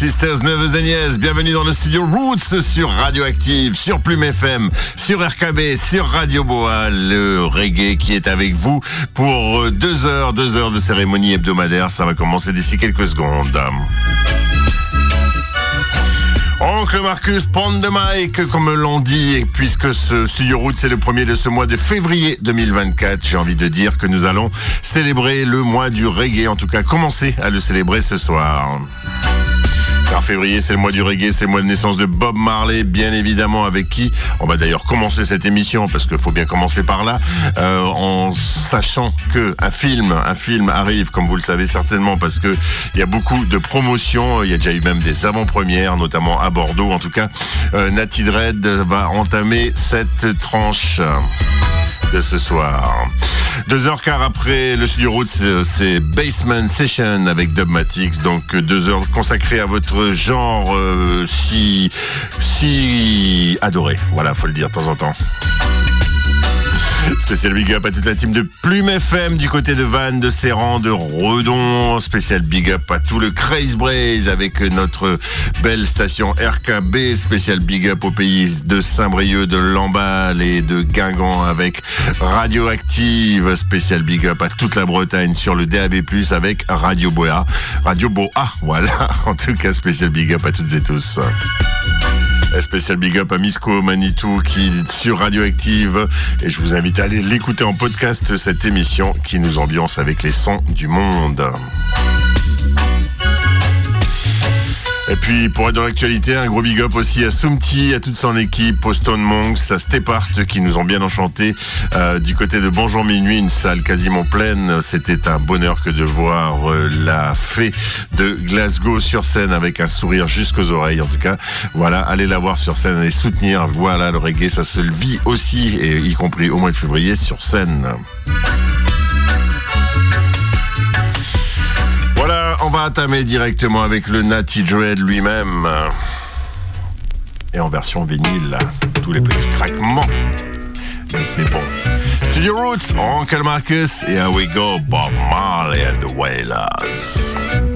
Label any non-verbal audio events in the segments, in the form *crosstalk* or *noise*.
Sisters, neveux et nièces, bienvenue dans le studio Roots sur Radioactive, sur Plume FM, sur RKB, sur Radio Boa, le reggae qui est avec vous pour euh, deux heures, deux heures de cérémonie hebdomadaire. Ça va commencer d'ici quelques secondes. Oncle Marcus, prendre de Mike, comme l'on dit, et puisque ce Studio Route, c'est le premier de ce mois de février 2024, j'ai envie de dire que nous allons célébrer le mois du reggae, en tout cas commencer à le célébrer ce soir. Car février, c'est le mois du reggae, c'est le mois de naissance de Bob Marley, bien évidemment, avec qui on va d'ailleurs commencer cette émission, parce qu'il faut bien commencer par là, euh, en sachant que un film, un film arrive, comme vous le savez certainement, parce que il y a beaucoup de promotions, il y a déjà eu même des avant-premières, notamment à Bordeaux. En tout cas, euh, Natty Dread va entamer cette tranche de ce soir. Deux heures quart après le studio route, c'est Basement Session avec Dubmatics. Donc deux heures consacrées à votre genre euh, si si adoré. Voilà, faut le dire de temps en temps. Spécial big up à toute la team de Plume FM du côté de Vannes, de Serran, de Redon. Spécial big up à tout le Craze Braze avec notre belle station RKB. Spécial big up au pays de Saint-Brieuc, de Lamballe et de Guingamp avec Radioactive. Spécial big up à toute la Bretagne sur le DAB+, avec Radio Boa. Radio Boa, *laughs* voilà. En tout cas, spécial big up à toutes et tous. Spécial big up à Misco Manitou qui est sur Radioactive. Et je vous invite à aller l'écouter en podcast, cette émission qui nous ambiance avec les sons du monde. Et puis, pour être dans l'actualité, un gros big up aussi à Sumti, à toute son équipe, au Stone Monks, à Stepart, qui nous ont bien enchantés. Euh, du côté de Bonjour Minuit, une salle quasiment pleine. C'était un bonheur que de voir euh, la fée de Glasgow sur scène avec un sourire jusqu'aux oreilles. En tout cas, voilà, allez la voir sur scène, allez soutenir. Voilà, le reggae, ça se vit aussi, y compris au mois de février sur scène. On va entamer directement avec le Natty Dread lui-même. Et en version vinyle, tous les petits craquements. Mais c'est bon. Studio Roots, Uncle Marcus, et here we go, Bob Marley and the Wailers.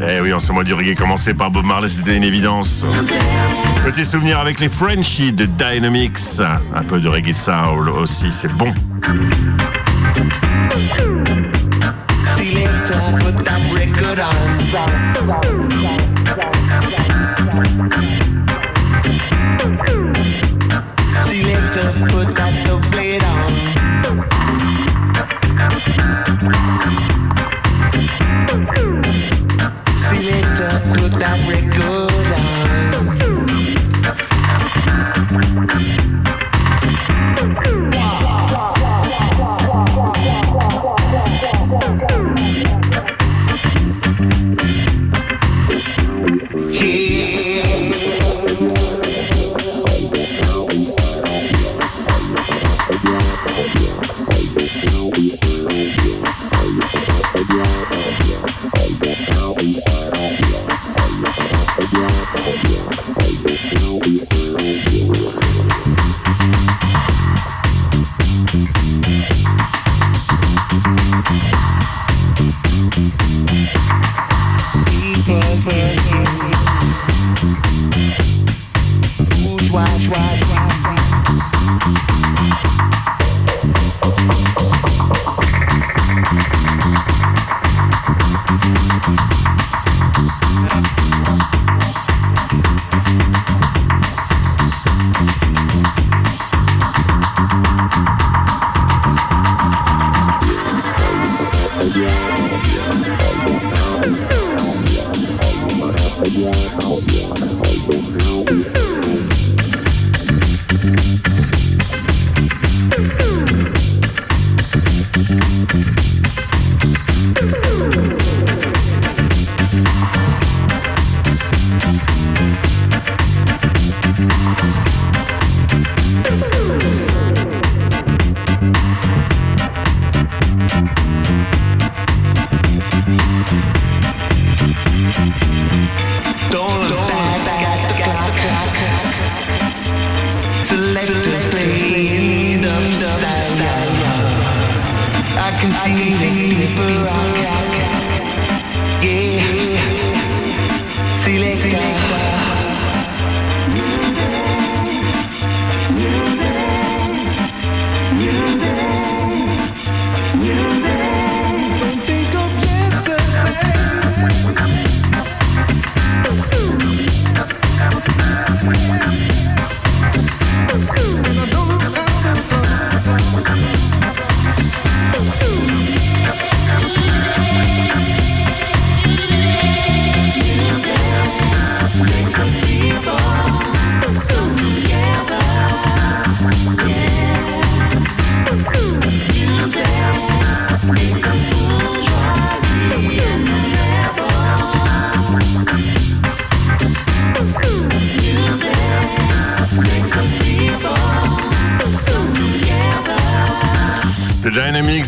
Eh oui, en ce mois du reggae commencé par Bob Marley, c'était une évidence. Petit souvenir avec les Frenchies de Dynamics. Un peu de reggae soul aussi, c'est bon.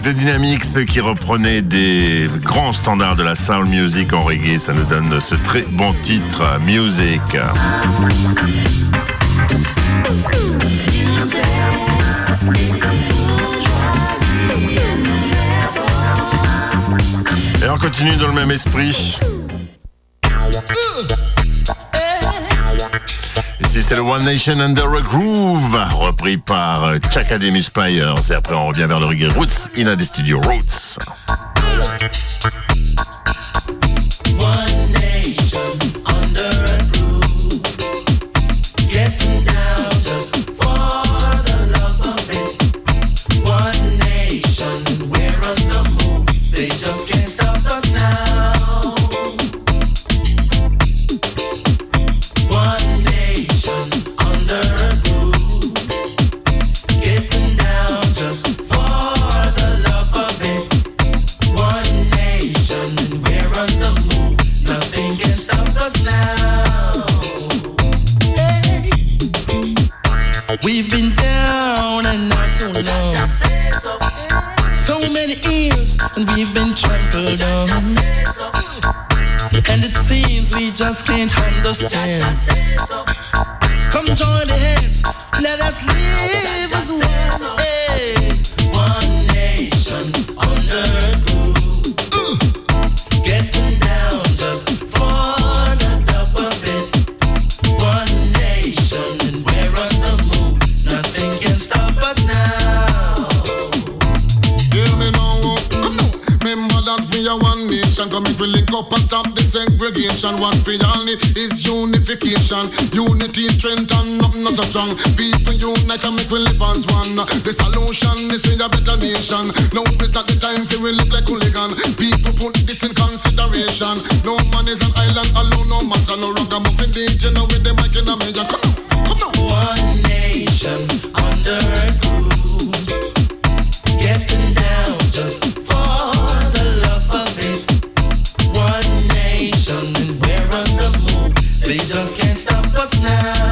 De Dynamics qui reprenait des grands standards de la soul music en reggae. Ça nous donne ce très bon titre, Music. Et on continue dans le même esprit. Le One Nation Under a Groove, repris par euh, Chaka Demus Spires. Et après, on revient vers le reggae Roots, in the studio Roots. And it seems we just can't understand. Come join the hands, let us live as one. Hey. Link up and stop the segregation. What we all need is unification. Unity, strength, and nothing not so strong. People unite and make we live as one. The solution is we a better nation. Now is not the time for we look like hooligan. People put this in consideration. No man is an island alone, no matter no ragamuffin DJ. Now with the mic in a major. Come now, come now. One nation under a groove. Getting down just now.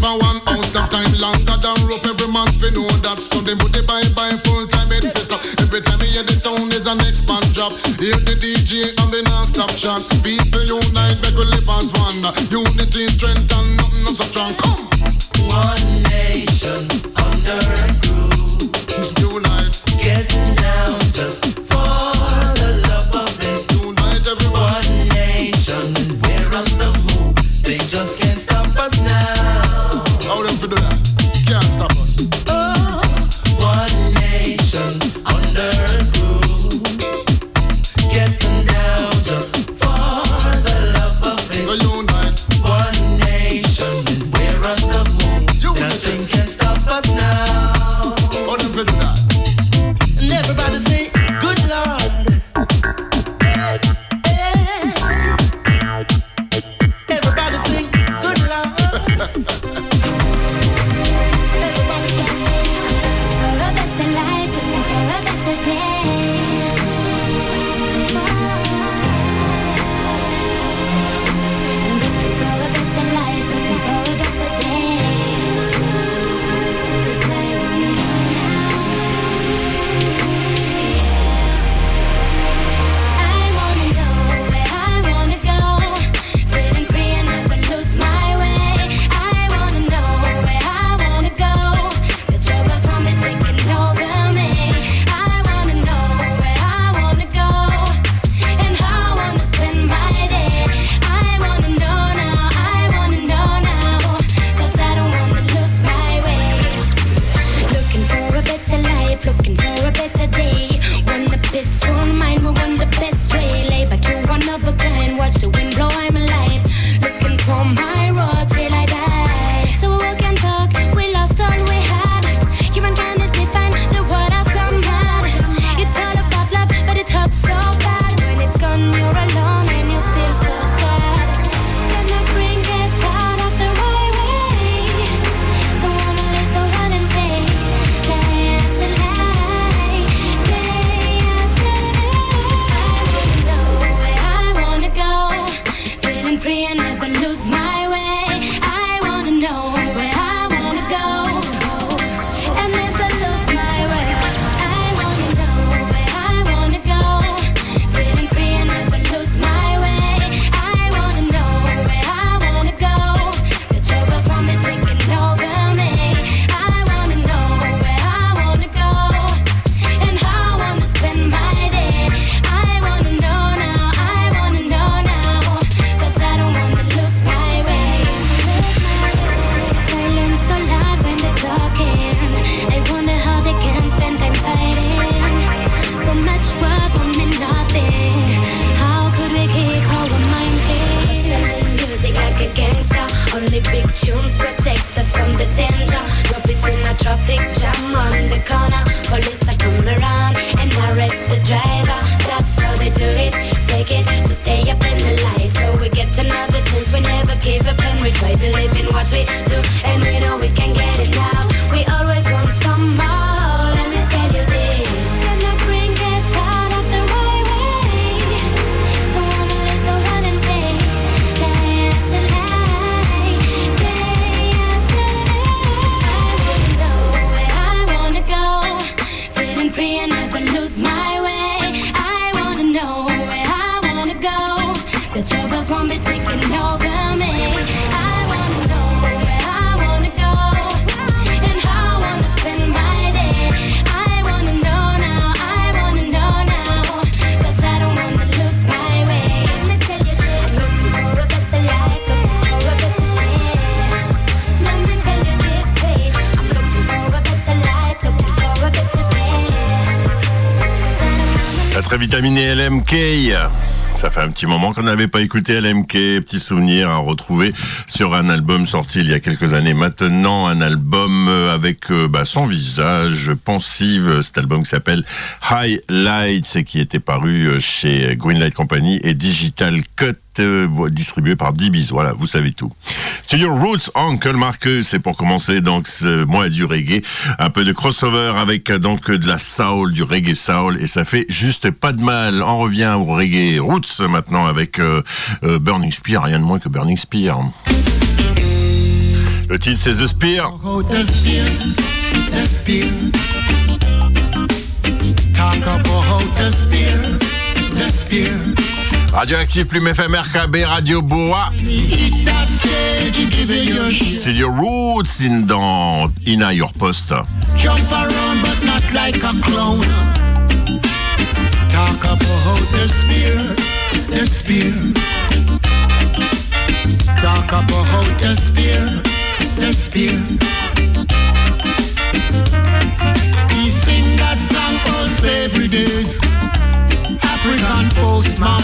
For one house. That time longer than rope. Every man fi know that. So them put the bye bye full time it up. Every time you hear the sound is an expand drop. Hear the DJ and the non-stop shot. People unite, make we live as one. Unity, strength and nothing no so strong. Come, One nation under petit moment qu'on n'avait pas écouté LMK, petit souvenir à retrouver sur un album sorti il y a quelques années maintenant, un album euh, avec euh, bah, son visage pensive, cet album qui s'appelle Highlights et qui était paru euh, chez Greenlight Company et Digital Cut euh, distribué par DBs. Voilà, vous savez tout. Studio Roots, Uncle Marcus, c'est pour commencer donc ce mois du reggae, un peu de crossover avec donc de la soul, du reggae soul, et ça fait juste pas de mal. On revient au reggae Roots maintenant avec euh, euh, Burning Spear, rien de moins que Burning Spear. Le titre c'est the spear. Radioactive Plume FM RKB Radio Boa. Studio Roots in dans Ina Your Post. Jump around, but not like a clown. Talk about the spear, the spear. Talk about the spear, the spear. He sing that song all every days. African postman,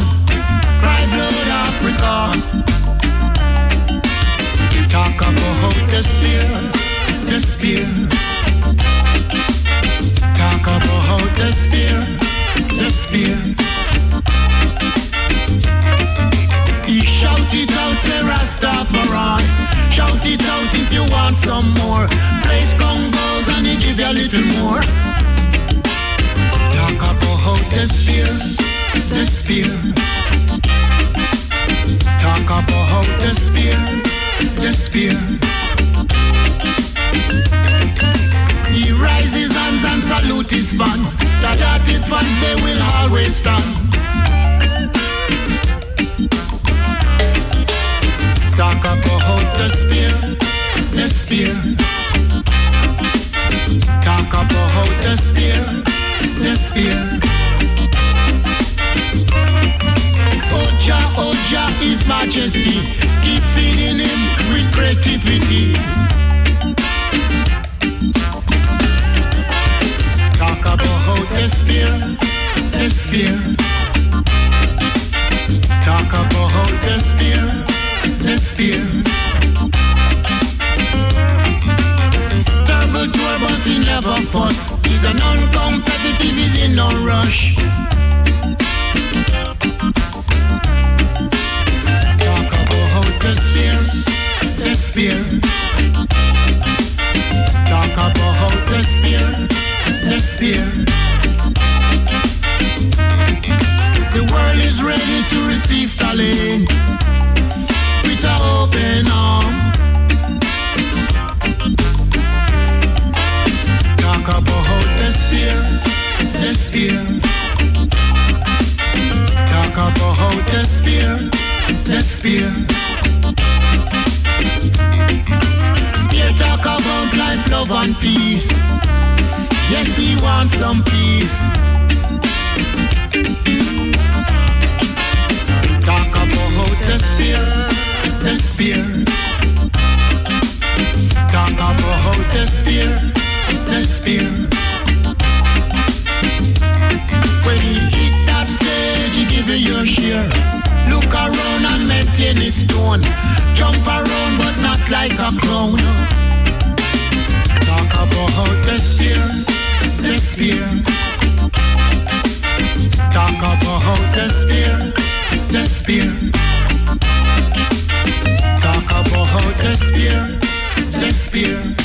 cry blood Africa. Talk about the spear, the spear. Talk about the spear, the spear. He shout it out, say Rastafari. Shout it out if you want some more. Place congos and he give you a little more. Talk about the spear, the spear. Talk about the spear. He rise his hands and salute his fans. The hearted fans, they will always stand. Talk about the spear. Talk about the spear, Oja, Oja, His Majesty, keep feeding him with creativity. Talk about the spear. Talk about spear, the spear. Turbo Turbos, he never fuss. He's a non-competitive, he's in no rush. The spear. Talk about the spear. The world is ready to receive talent love and peace. Yes, he wants some peace. Talk about the spear. Talk about the spear. When he hit that stage, he give you your share. Look around and maintain his tone. Jump around, but not like a clown. The spear, the spear. Talk about the spear. Talk about the spear.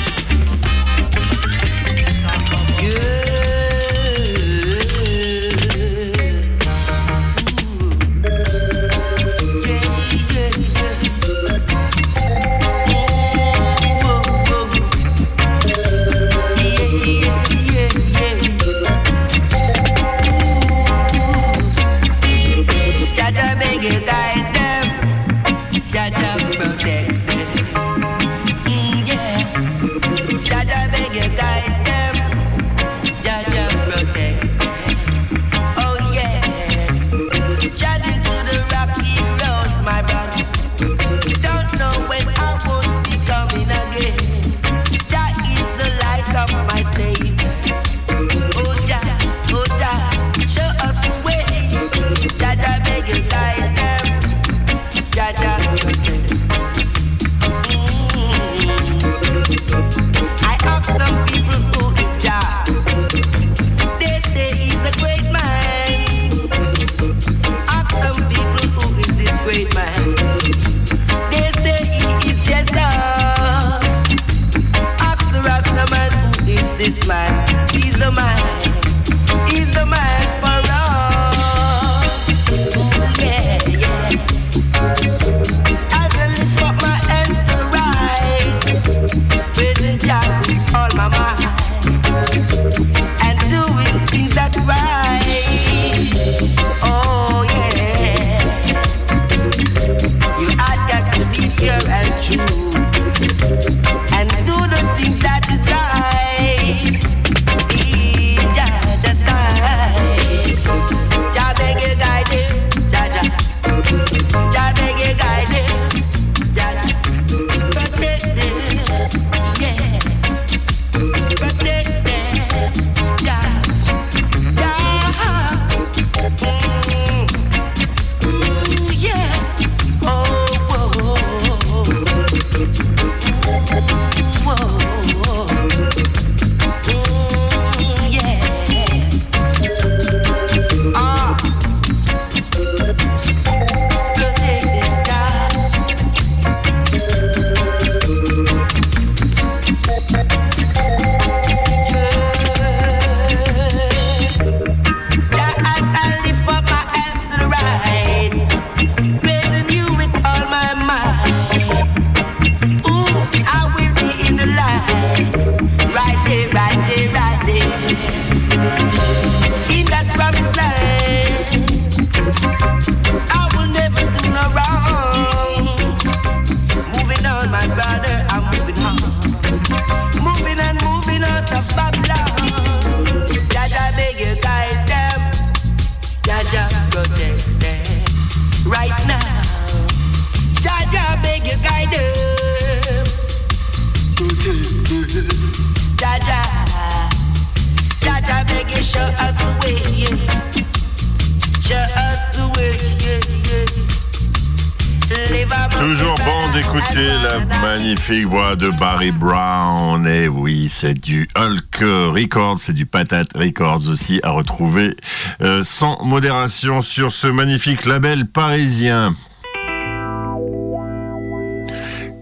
magnifique voix de Barry Brown. Et oui, c'est du Hulk Records, c'est du Patate Records aussi à retrouver euh, sans modération sur ce magnifique label parisien.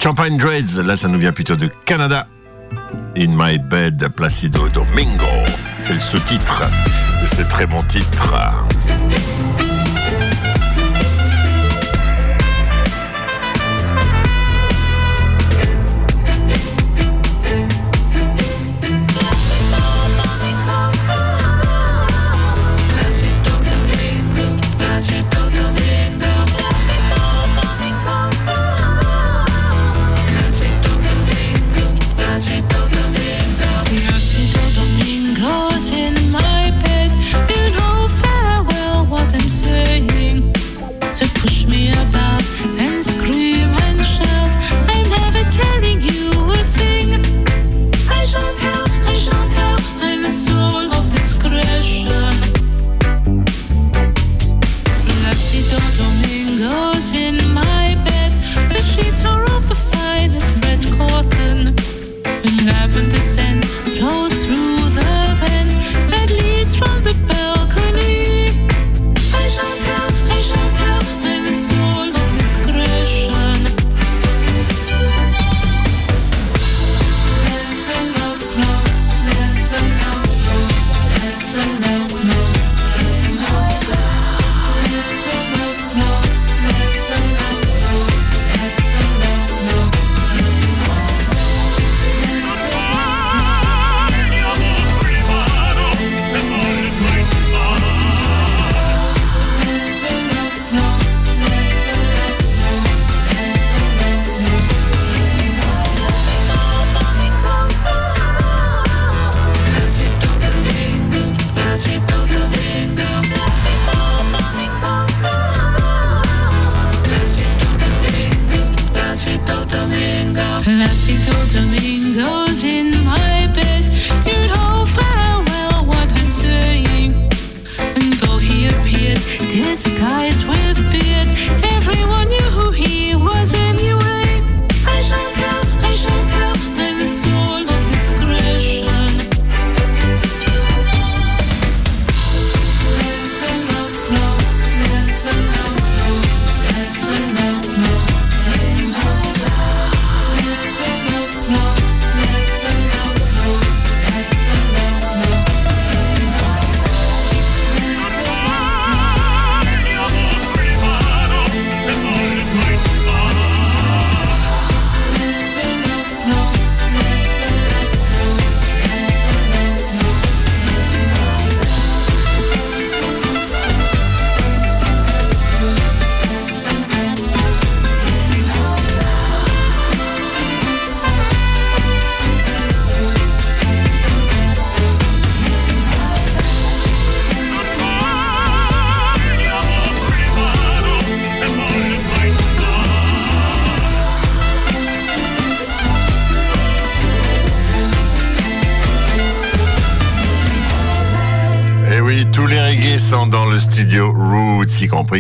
Champagne Dreads, là ça nous vient plutôt de Canada. In My Bed, Placido Domingo. C'est le sous-titre. c'est très bon titre.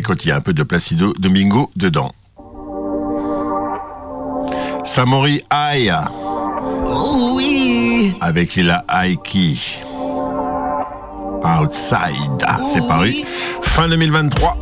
Quand il y a un peu de Placido Domingo dedans. Samori Aya. Oh oui Avec Lila Aiki. Outside, ah, c'est oh paru. Fin 2023,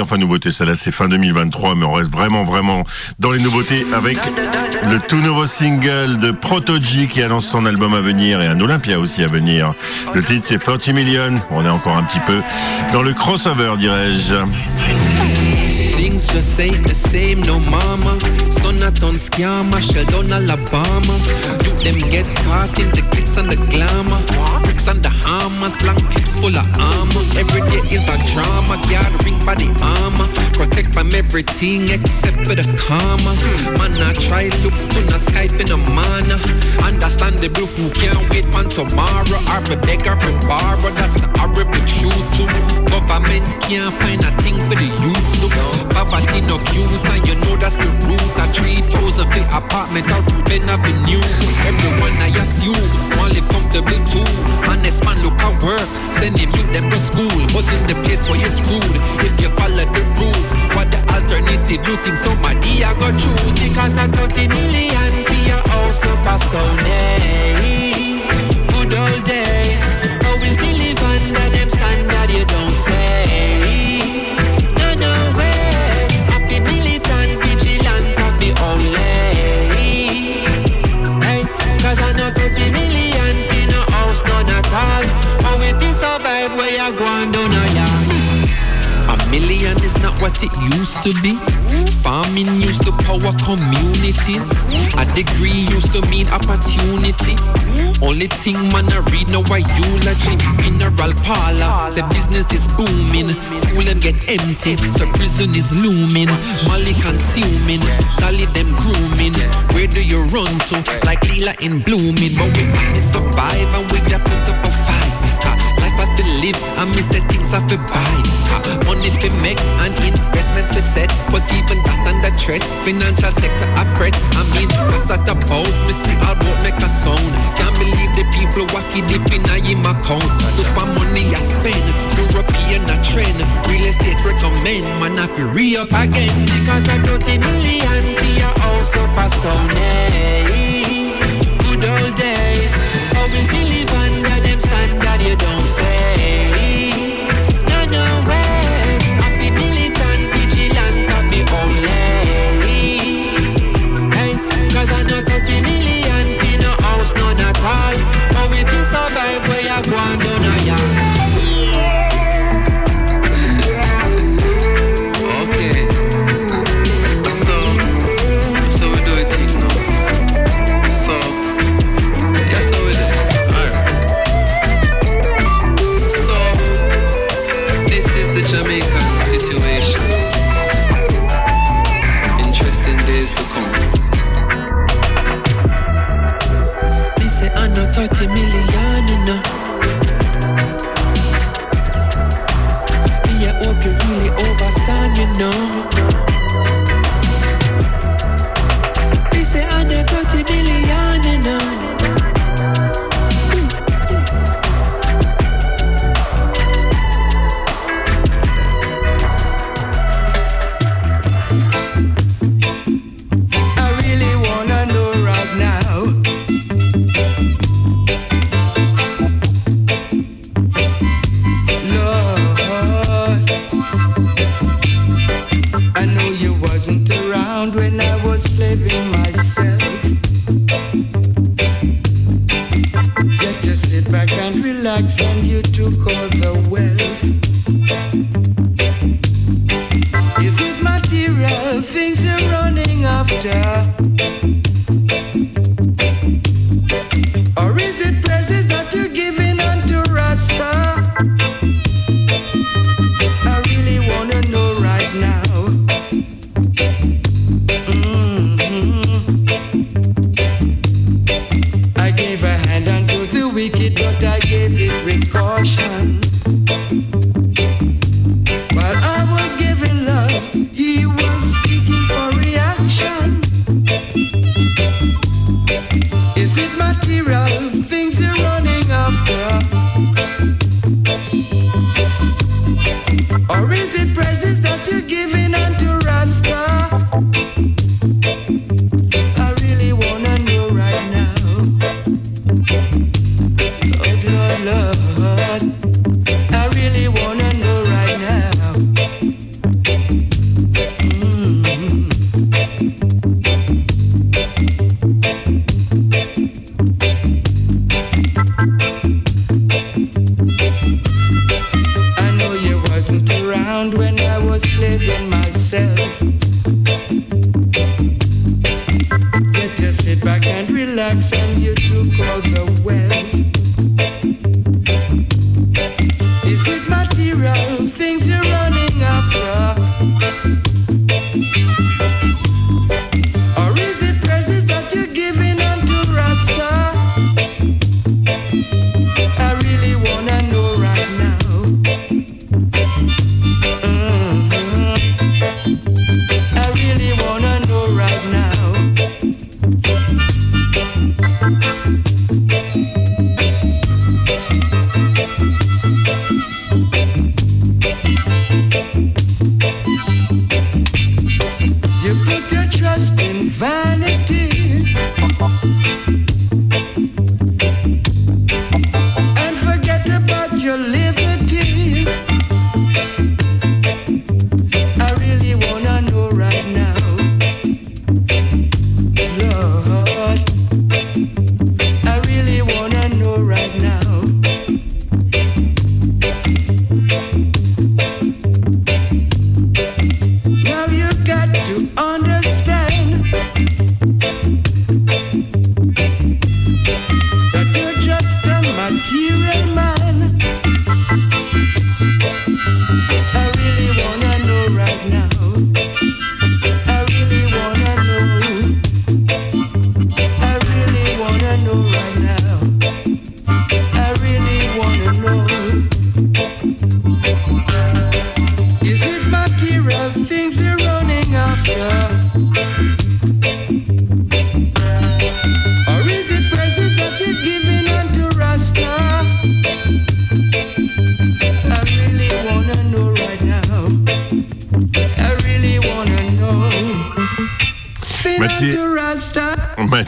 enfin nouveautés, ça là c'est fin 2023, mais on reste vraiment vraiment dans les nouveautés avec le tout nouveau single de Protoji qui annonce son album à venir et un Olympia aussi à venir. Le titre c'est 40 Million, on est encore un petit peu dans le crossover dirais-je. Ton scammer, shell Alabama. You them get caught in the glitz and the glamour. Bricks and the hammers, long clips full of armor. Every day is a drama, guard ring by the armor. Protect from everything except for the karma. Man, I try look to the Skype in a manner. Understandable who can't wait for tomorrow. Or be beg or be borrow, that's the horrible truth too. Government can't find a thing for the youth to. Poverty no cute and you know that's the root. A 3,000 feet apartment out to Ben Avenue. Everyone I assume want live comfortable too. Honest man look at work, send him you them to school. But in the place where you're screwed, if you follow the rules, what the alternative you think somebody I go choose? Because I 30 million for your house up a million is not what it used to be. Farming used to power communities. A degree used to mean opportunity. Only thing man I read now a eulogy. Mineral parlor, say business is booming. School them get empty, so prison is looming. Molly consuming, dolly them grooming. Where do you run to? Like Lila in blooming, but we only survive and we get put up a fight. I to live, I miss the things I fi buy. Money fi make and investments fi set, but even that under threat. Financial sector I fret. I mean, what's that about? Me see all about make a sound. Can't believe the people wacky deep in a him account. Look my money I spend, European a trend. Real estate recommend, man I fi re up again because I 30 million for your house up a stone. eh? Good old days, how we live under them standard you don't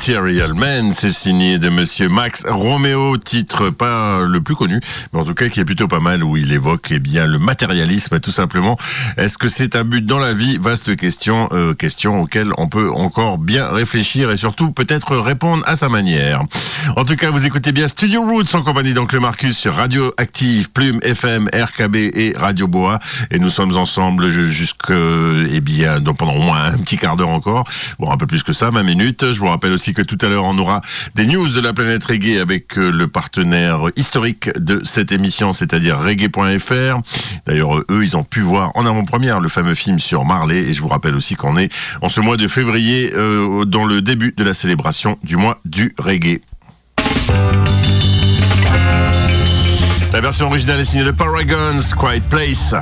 Material Man, c'est signé de Monsieur Max Romeo, titre pas le plus connu, mais en tout cas qui est plutôt pas mal, où il évoque eh bien le matérialisme, tout simplement. Est-ce que c'est un but dans la vie? Vaste question, euh, question auquel on peut encore bien réfléchir et surtout peut-être répondre à sa manière. En tout cas, vous écoutez bien Studio Roots en compagnie d'Oncle Marcus sur Radio Active, Plume FM, RKB et Radio Boa, et nous sommes ensemble ju- jusque eh bien donc pendant au moins un petit quart d'heure encore, bon un peu plus que ça, 20 minutes. Je vous rappelle aussi que tout à l'heure on aura des news de la planète reggae avec euh, le partenaire historique de cette émission, c'est-à-dire reggae.fr. D'ailleurs eux ils ont pu voir en avant-première le fameux film sur Marley et je vous rappelle aussi qu'on est en ce mois de février euh, dans le début de la célébration du mois du reggae. La version originale est signée de Paragons, Quiet Place.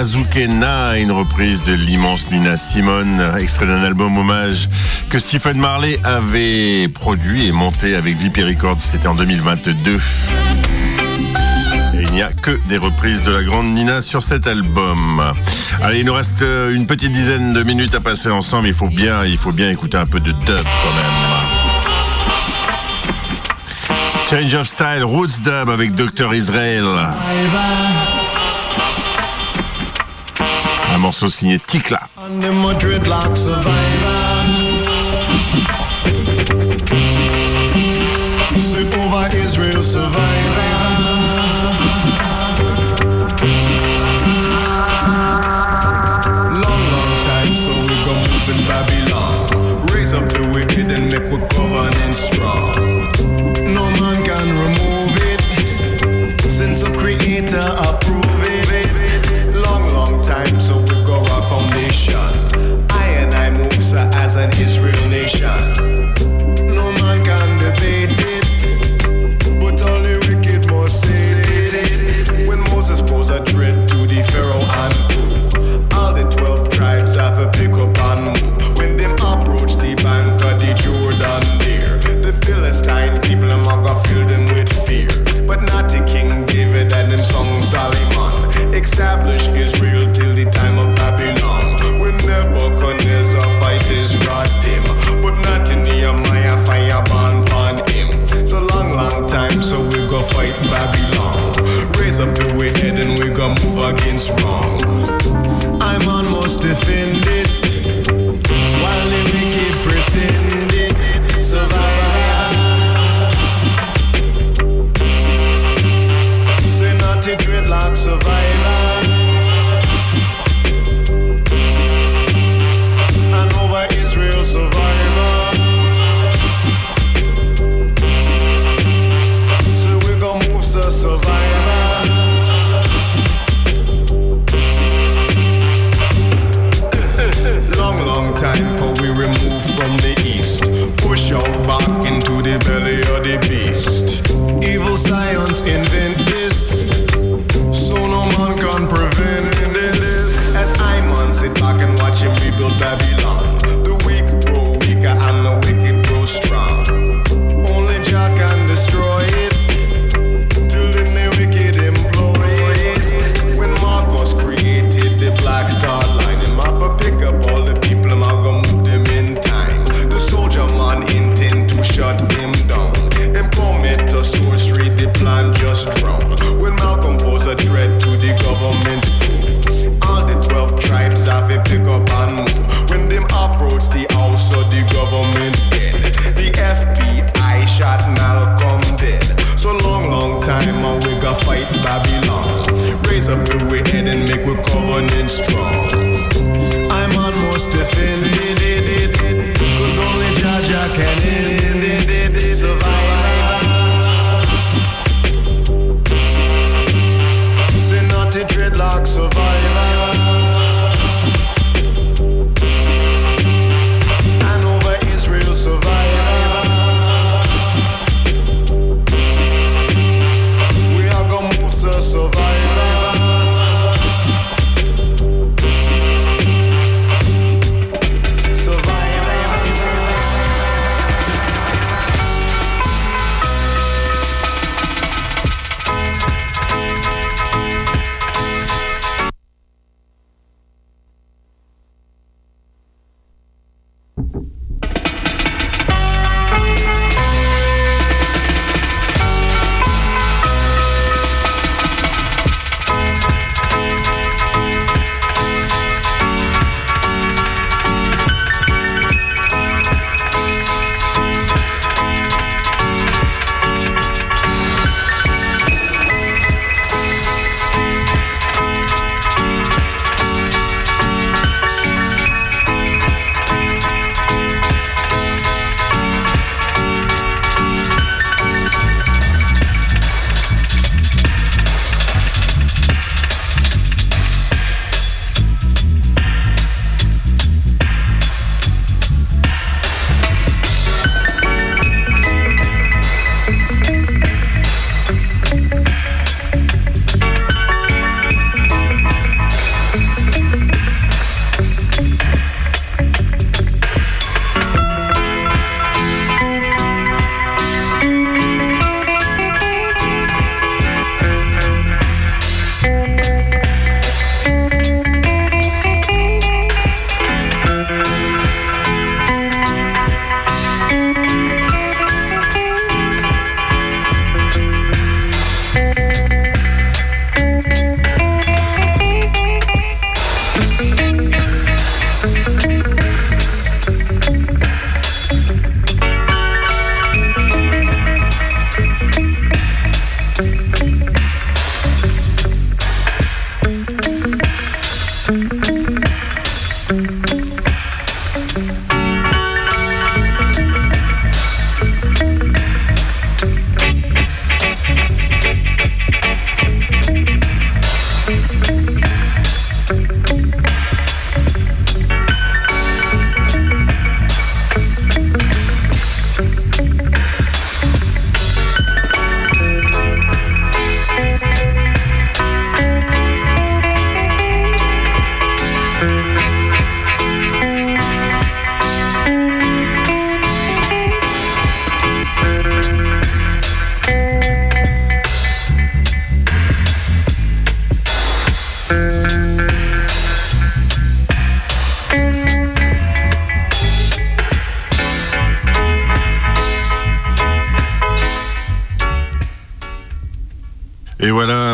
Azucena, une reprise de l'immense Nina Simone, extrait d'un album hommage que Stephen Marley avait produit et monté avec Vipi Records, c'était en 2022. Et il n'y a que des reprises de la grande Nina sur cet album. Allez, il nous reste euh, une petite dizaine de minutes à passer ensemble, il faut bien, il faut bien écouter un peu de dub quand même. Change of Style, Roots Dub avec Dr. Israel morceau cinétique là. move against wrong.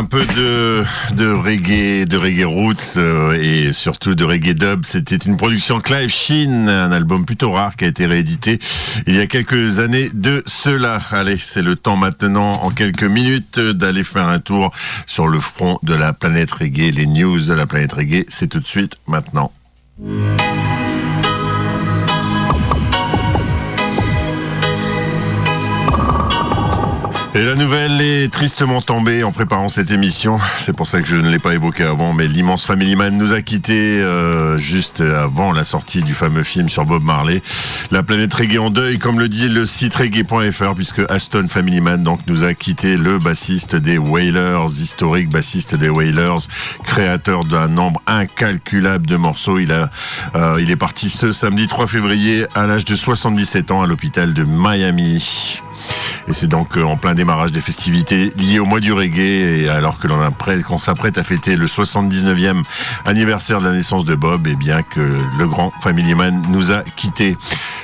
Peu de, de reggae, de reggae roots euh, et surtout de reggae dub. C'était une production Clive Sheen, un album plutôt rare qui a été réédité il y a quelques années de cela. Allez, c'est le temps maintenant, en quelques minutes, d'aller faire un tour sur le front de la planète reggae. Les news de la planète reggae, c'est tout de suite maintenant. Et la nouvelle est tristement tombée en préparant cette émission. C'est pour ça que je ne l'ai pas évoqué avant, mais l'immense Family Man nous a quittés euh, juste avant la sortie du fameux film sur Bob Marley. La planète reggae en deuil, comme le dit le site reggae.fr, puisque Aston Family Man donc nous a quitté le bassiste des Wailers, historique bassiste des Wailers, créateur d'un nombre incalculable de morceaux. Il a, euh, il est parti ce samedi 3 février à l'âge de 77 ans à l'hôpital de Miami. Et c'est donc euh, en plein démarrage des festivités liées au mois du reggae et alors que l'on qu'on s'apprête à fêter le 79e anniversaire de la naissance de Bob, et bien que le grand Family Man nous a quittés.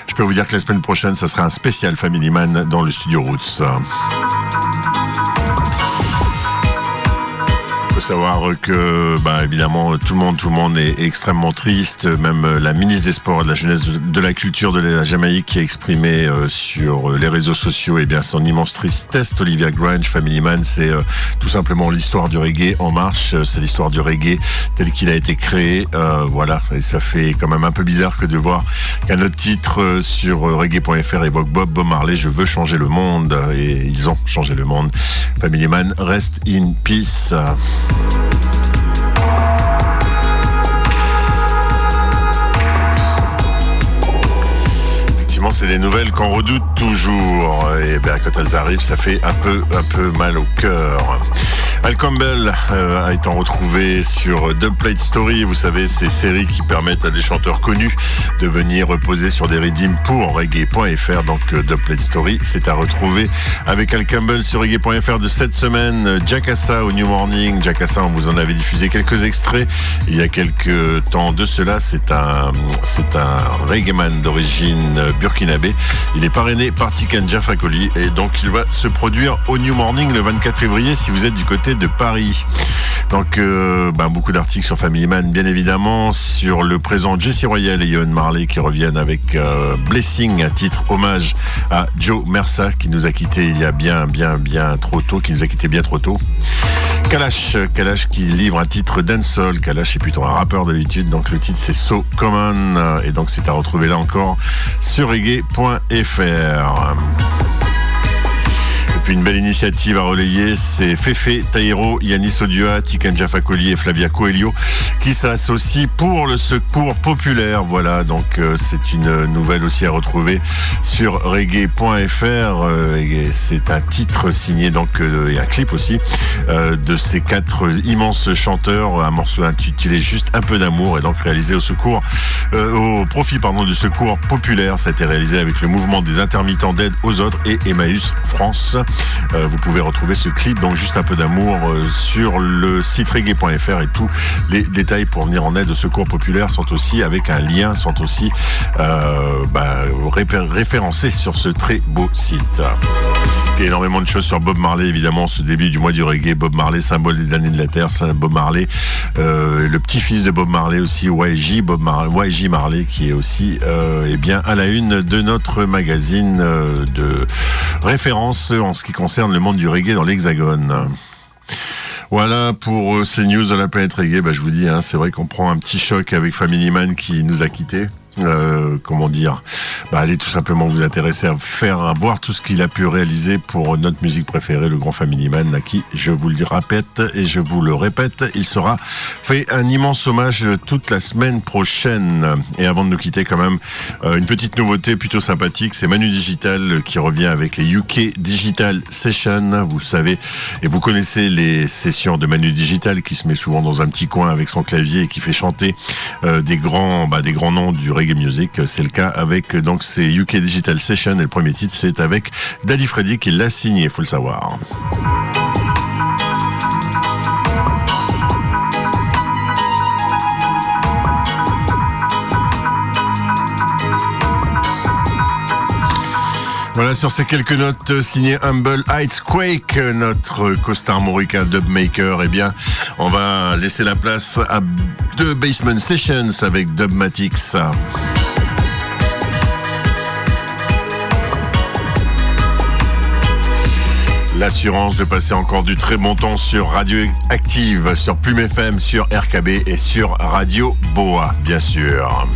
Je peux vous dire que la semaine prochaine, ça sera un spécial Family Man dans le studio Roots. Faut savoir que, bah, évidemment, tout le monde, tout le monde est extrêmement triste. Même euh, la ministre des Sports, et de la jeunesse, de la culture de la Jamaïque, qui a exprimé euh, sur euh, les réseaux sociaux, eh bien, son immense tristesse. Olivia Grange, Family Man, c'est tout simplement l'histoire du reggae en marche. C'est l'histoire du reggae tel qu'il a été créé. Voilà, et ça fait quand même un peu bizarre que de voir qu'un autre titre sur reggae.fr évoque Bob Bob Marley. Je veux changer le monde, et ils ont changé le monde. Family Man, rest in peace. Effectivement, c'est des nouvelles qu'on redoute toujours. Et bien, quand elles arrivent, ça fait un peu, un peu mal au cœur. Al Campbell euh, a été retrouvé sur Dubplate Story. Vous savez, ces séries qui permettent à des chanteurs connus de venir reposer sur des redeems pour reggae.fr. Donc, euh, Dubplate Story, c'est à retrouver avec Al Campbell sur reggae.fr de cette semaine. Jackassa au New Morning. Jackassa, on vous en avait diffusé quelques extraits il y a quelques temps de cela. C'est un, c'est un d'origine euh, burkinabé. Il est parrainé par Tiken Jah Fakoly et donc il va se produire au New Morning le 24 février si vous êtes du côté de Paris. Donc euh, ben, beaucoup d'articles sur Family Man bien évidemment, sur le présent Jesse Royal et Yohan Marley qui reviennent avec euh, Blessing, un titre hommage à Joe Mersa qui nous a quitté il y a bien bien bien trop tôt, qui nous a quitté bien trop tôt. Kalash, Kalash qui livre un titre dancehall. Kalash est plutôt un rappeur d'habitude, donc le titre c'est So Common et donc c'est à retrouver là encore sur reggae.fr. Une belle initiative à relayer, c'est Fefe, Taïro, Yanis Odua, Tiken Jafakoli et Flavia Coelho qui s'associent pour le secours populaire. Voilà, donc euh, c'est une nouvelle aussi à retrouver sur reggae.fr. euh, c'est un titre signé donc euh, et un clip aussi euh, de ces quatre immenses chanteurs, un morceau intitulé Juste un peu d'amour et donc réalisé au secours, au profit pardon du secours populaire. Ça a été réalisé avec le mouvement des intermittents d'aide aux autres et Emmaüs France. Euh, vous pouvez retrouver ce clip, donc juste un peu d'amour, euh, sur le site reggae.fr et tous les détails pour venir en aide au secours populaire sont aussi avec un lien, sont aussi euh, bah, référencés sur ce très beau site. A énormément de choses sur Bob Marley, évidemment, ce début du mois du reggae. Bob Marley, symbole des damnés de la terre, Bob Marley, euh, le petit-fils de Bob Marley aussi, YG, Bob Mar- YG Marley, qui est aussi euh, eh bien, à la une de notre magazine euh, de référence en ce qui concerne le monde du reggae dans l'Hexagone. Voilà pour euh, ces news de la planète reggae. Bah, je vous dis, hein, c'est vrai qu'on prend un petit choc avec Family Man qui nous a quittés. Euh, comment dire? Bah, Allez tout simplement vous intéresser à faire, à voir tout ce qu'il a pu réaliser pour notre musique préférée, le grand Family Man, à qui je vous le répète et je vous le répète, il sera fait un immense hommage toute la semaine prochaine. Et avant de nous quitter, quand même, euh, une petite nouveauté plutôt sympathique, c'est Manu Digital qui revient avec les UK Digital Sessions. Vous savez et vous connaissez les sessions de Manu Digital qui se met souvent dans un petit coin avec son clavier et qui fait chanter euh, des grands, bah, des grands noms du music. C'est le cas avec donc ces UK Digital Sessions et le premier titre c'est avec Daddy Freddy qui l'a signé, faut le savoir. Voilà, sur ces quelques notes euh, signées Humble Heights Quake, euh, notre costard mauricain dubmaker, eh bien, on va laisser la place à deux Basement Sessions avec Dubmatix. L'assurance de passer encore du très bon temps sur Radio Active, sur Plume FM, sur RKB et sur Radio Boa, bien sûr.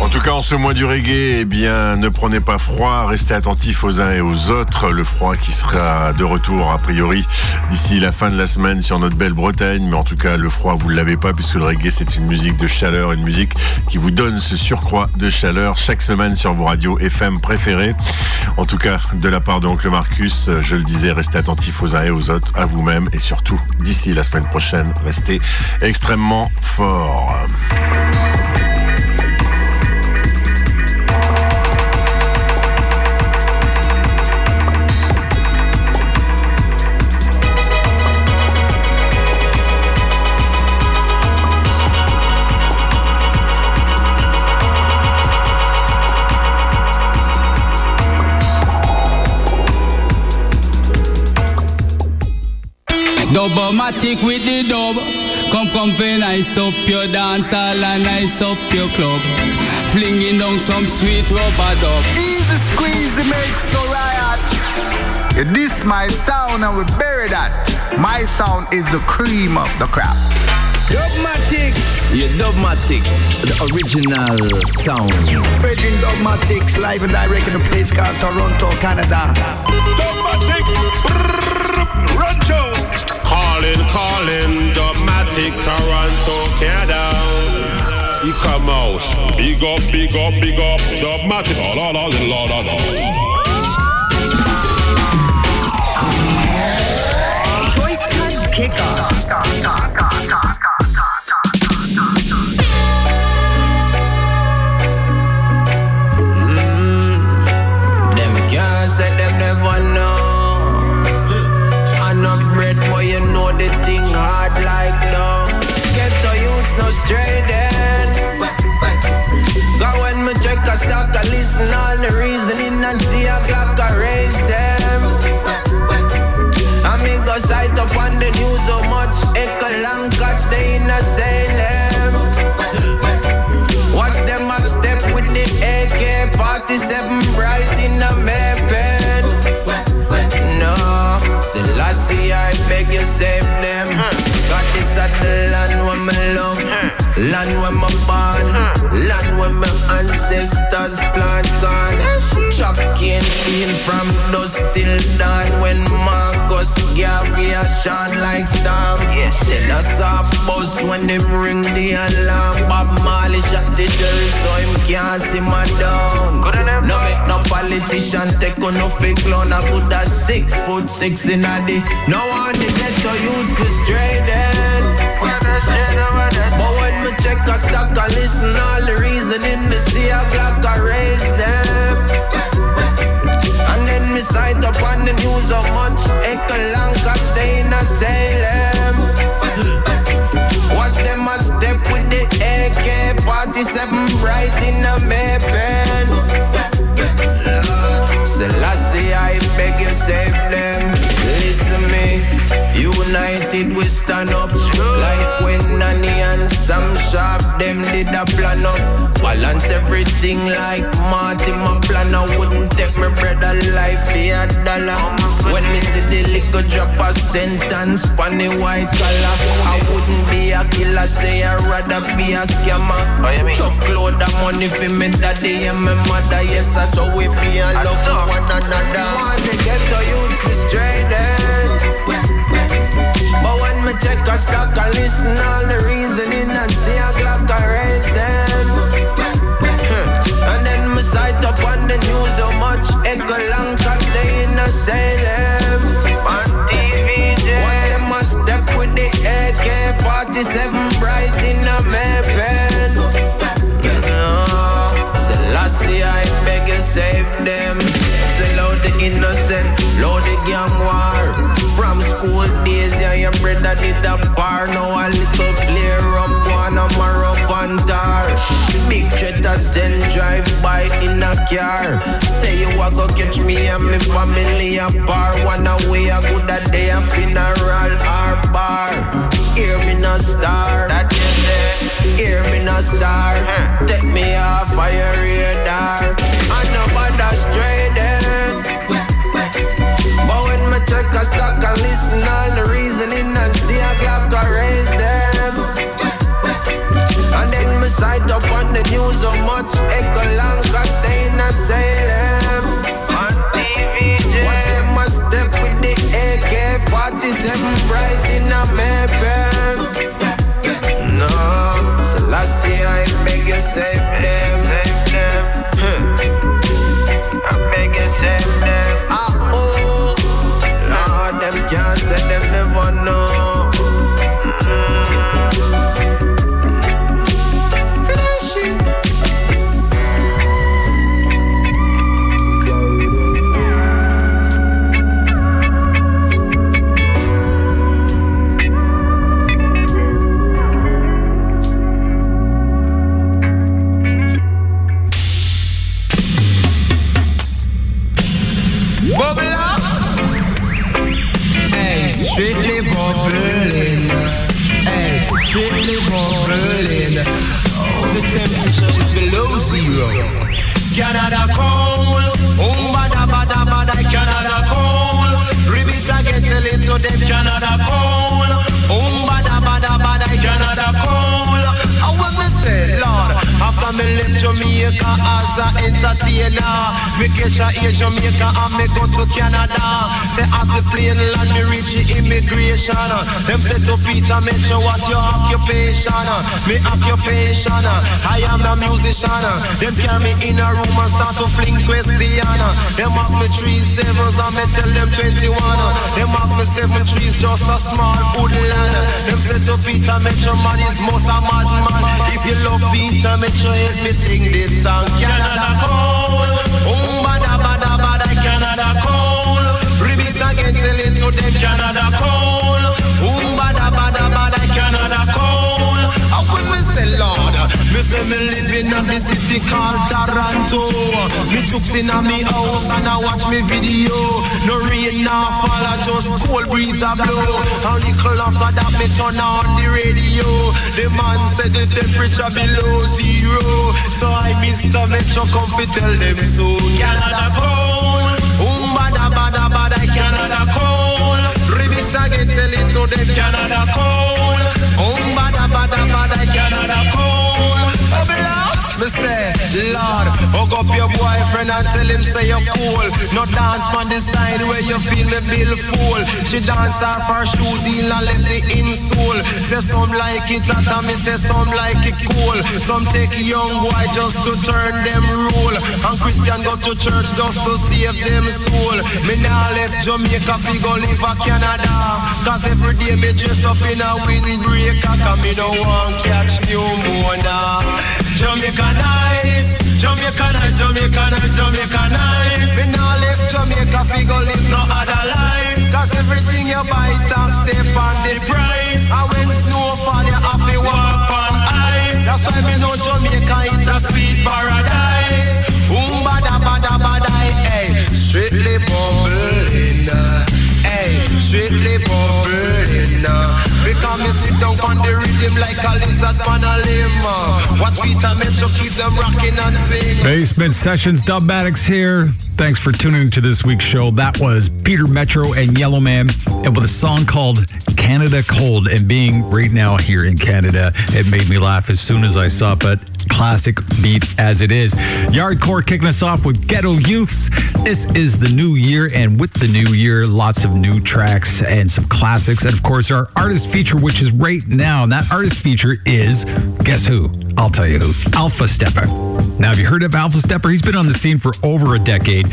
En tout cas, en ce mois du reggae, eh bien, ne prenez pas froid, restez attentifs aux uns et aux autres. Le froid qui sera de retour, a priori, d'ici la fin de la semaine sur notre belle Bretagne. Mais en tout cas, le froid, vous ne l'avez pas, puisque le reggae, c'est une musique de chaleur, une musique qui vous donne ce surcroît de chaleur chaque semaine sur vos radios FM préférées. En tout cas, de la part de Oncle Marcus, je le disais, restez attentifs aux uns et aux autres, à vous-même, et surtout, d'ici la semaine prochaine, restez extrêmement forts. Dubbomatic with the dub. Come come fi nice up your dance hall and nice up your club. Flinging down some sweet rubber dub. Easy squeezy makes no riot. This my sound and we bury that. My sound is the cream of the crop. Dubmatic. Yeah, Dubmatic, the original sound. Virgin Dubmatics live and direct in a place called Toronto, Canada. Dubmatic. Rancho. Calling, calling, Dubmatic, Toronto, Canada. He come out. Big up, big up, big up. Dubmatic. Oh, la, la, la, la, la. Choice cuts kicker. Save them. God, this a the land where me love, land where me born, land where my ancestors plant gone. Chop cane feel from dusk till dawn when Marcus Garvey a shine like storm. Tell us a bust when them ring the alarm. Bob Marley shot the sheriff so him can't see my down. No make no politician take on no fake clown. I could have six foot six in a day. No one to get to use for. But when me check a stock, I listen all the reasoning. Me see a clock, I raise them. And then me sight up on the news how much Echo long catch they in a Salem. Watch them a step with the AK-47 bright in a May Pen. Selassie, I beg you save them. United we stand up. Like when Nanny and Sam Sharpe, them did a plan up. Balance everything like Marty, my plan. I wouldn't take my brother life, they a dollar. When me see the liquor drop a sentence, on the white collar. I wouldn't be a killer, say I'd rather be a scammer. Oh, Chuck load of money for me daddy and my mother, yes, I saw we be in love with one another. Want to get to youth we straight check a stock, I listen all the reasoning and see a clock, I raise them. And then me sight up on the news how much echo long catch they in a Salem. Watch them a step with the AK-47 bright in a May Pen. No, Selassie, I beg you save them. Your brother a bar. Now a little flare up, one a mar up and tar. Big jet a send drive by in a car. Say you a go catch me and me family a bar. One away a good a day a funeral or bar. Hear me no star. Hear me no star. Take me off fire radar. I know bother straight. But when me check a stock and listen all the reasoning and sight up on the news so much echo long catch stay in a Salem. On TV, Watch them a step with the AK-47 bright in a May Pen. No, Selassie, I beg you save Canada Jamaica as a entertainer, vacation here Jamaica and me go to Canada. Say as the plane land me reach the immigration. Them say to Peter mention what your occupation. Me occupation, I am a musician. Them carry me in a room and start to fling question. Them have me three sevens and me tell them 21. Them have me seven trees, just a small woodland. Them say to Peter mention man is most a madman. If you love Peter, sure help me sing this song. Canada cold, oh bada bada bada Canada cold. Ribbit again, tell it to them Canada cold, oh bada bada bada Canada cold. I will me say Lord, me say me live in a city called Toronto. Me jokes in a me house and I watch me video. No rain now fall, I just cold breeze a blow. A little after that me turn on the radio. The man said the temperature below zero. So I Mr. Metro come fi tell them so. Canada cold, um bada bada bada Canada cold. Ribbit again tell it to them Canada cold, um bada bada bada Canada. Oh me say Lord, hug up your boyfriend and tell him say you're cool. No dance man decide where you feel me bill full. She dance off her shoes in and left the insole. Say some like it hot and me say some like it cool. Some take young boy just to turn them rule. And Christian go to church just to save them soul. Me now left Jamaica fi go live a Canada. Cause every day me dress up in a windbreaker. Cause me don't want catch pneumonia. Jamaica nice, Jamaica nice, Jamaica nice, Jamaica nice. Me now left Jamaica fi go live no other life. Cause everything you buy tax step on the price. And when snow fall you have to walk on ice. That's why me know Jamaica is a sweet paradise. Boom bada bada bada hey, strictly bubbling. Hey, strictly bubbling. Because me sit down on the rhythm like a lizard on a limb. Basement Sessions, Dubmatics here. Thanks for tuning to this week's show. That was Peter Metro and Yellowman, and with a song called Canada Cold. And being right now here in Canada, it made me laugh as soon as I saw it. But classic beat as it is. Yardcore kicking us off with Ghetto Youths. This is the new year, and with the new year, lots of new tracks and some classics. And of course, our artist feature, which is right now. And that artist feature is guess who? I'll tell you who. Alpha Steppa. Now, have you heard of Alpha Steppa? He's been on the scene for over a decade,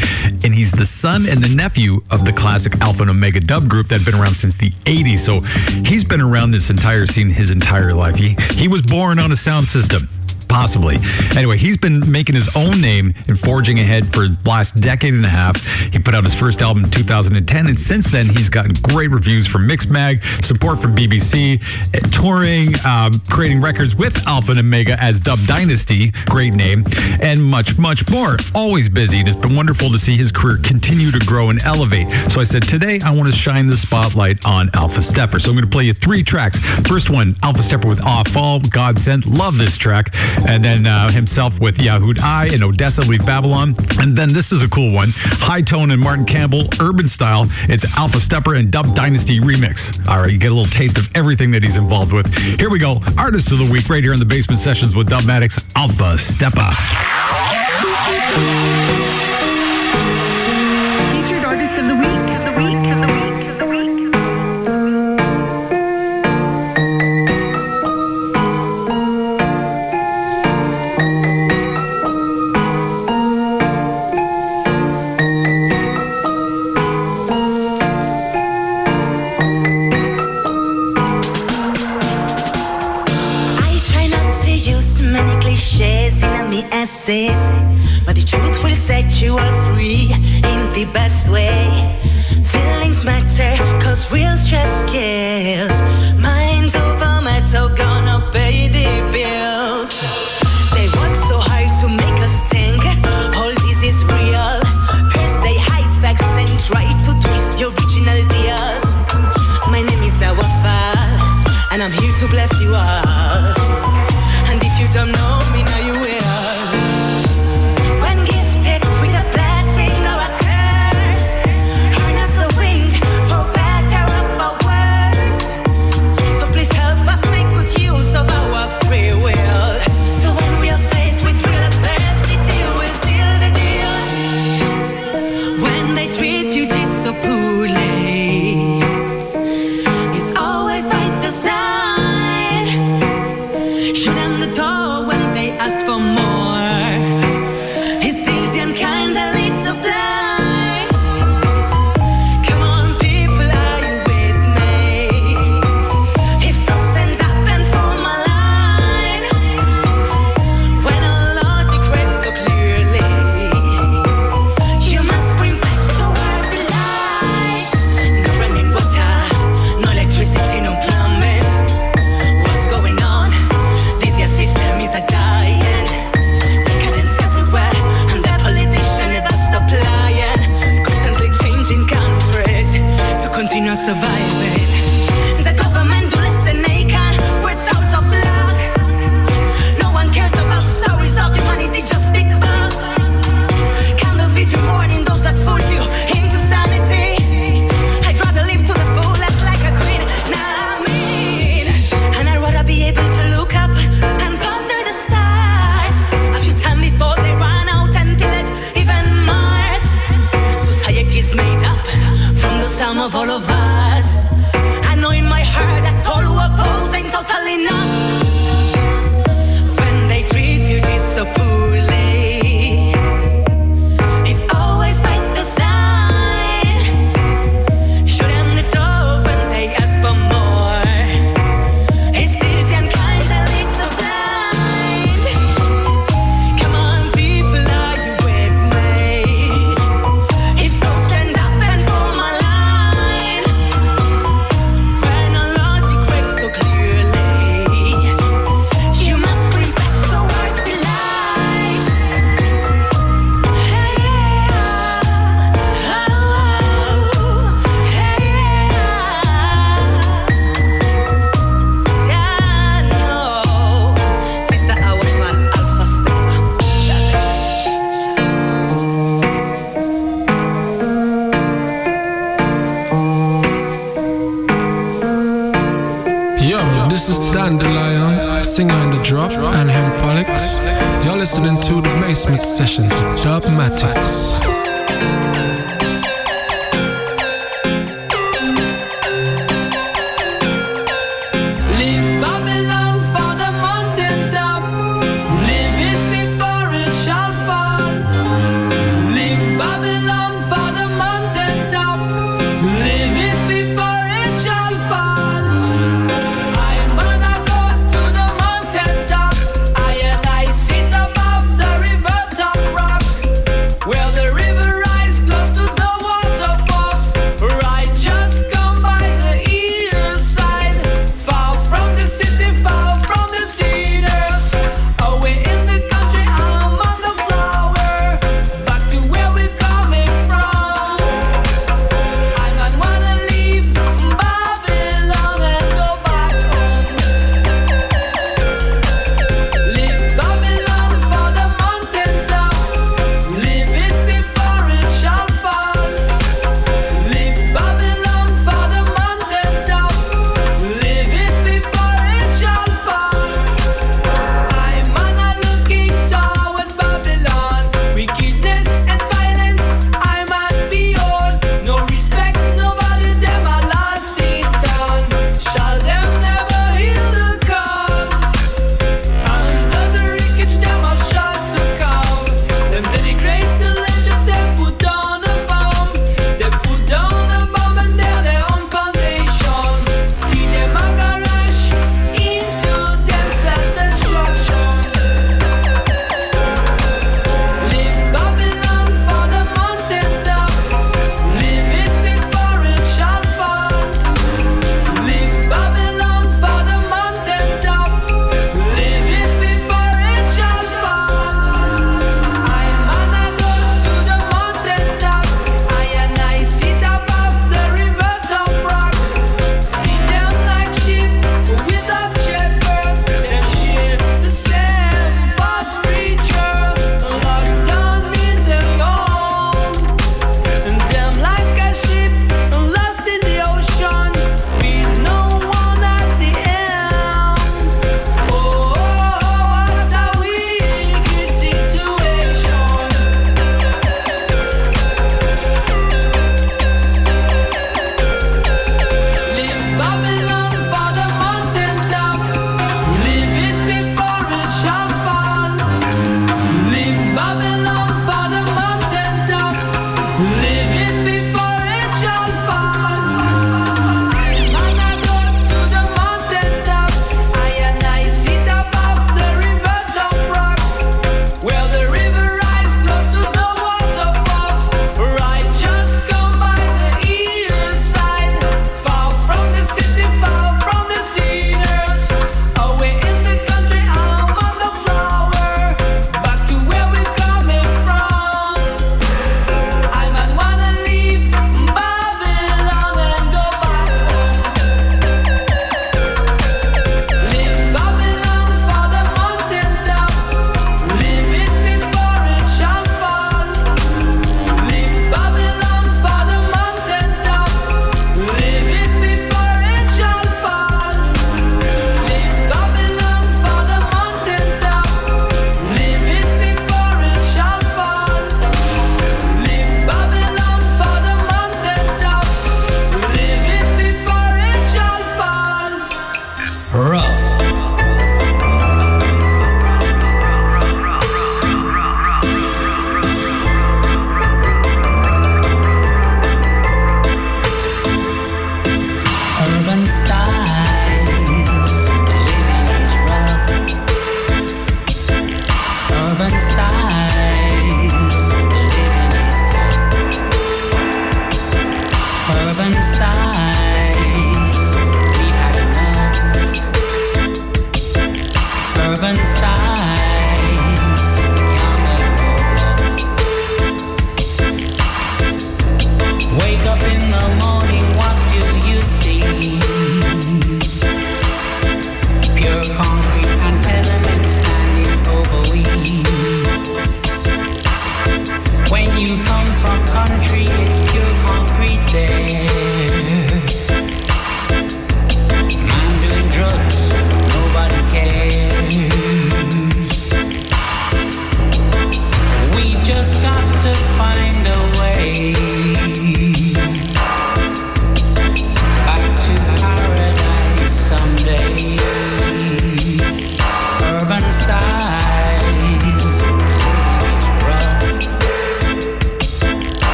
and he's the son and the nephew of the classic Alpha and Omega dub group that had been around since the 80s. So he's been around this entire scene his entire life. He, he was born on a sound system. Possibly. Anyway, he's been making his own name and forging ahead for the last decade and a half. He put out his first album in 2010, and since then, he's gotten great reviews from Mixmag, support from BBC, eh, touring, um, creating records with Alpha and Omega as Dub Dynasty, great name, and much, much more. Always busy, and it's been wonderful to see his career continue to grow and elevate. So I said, today I want to shine the spotlight on Alpha Steppa. So I'm going to play you three tracks. First one, Alpha Steppa with Fall, God Sent. Love this track and then uh, himself with Yahoo I and Odessa Leave Babylon. And then this is a cool one High Tone and Martin Campbell, Urban Style. It's Alpha Steppa and Dub Dynasty Remix. All right, you get a little taste of everything that he's involved with. Here we go. Artist of the Week right here in the Basement Sessions with Dubmatics, Alpha Steppa.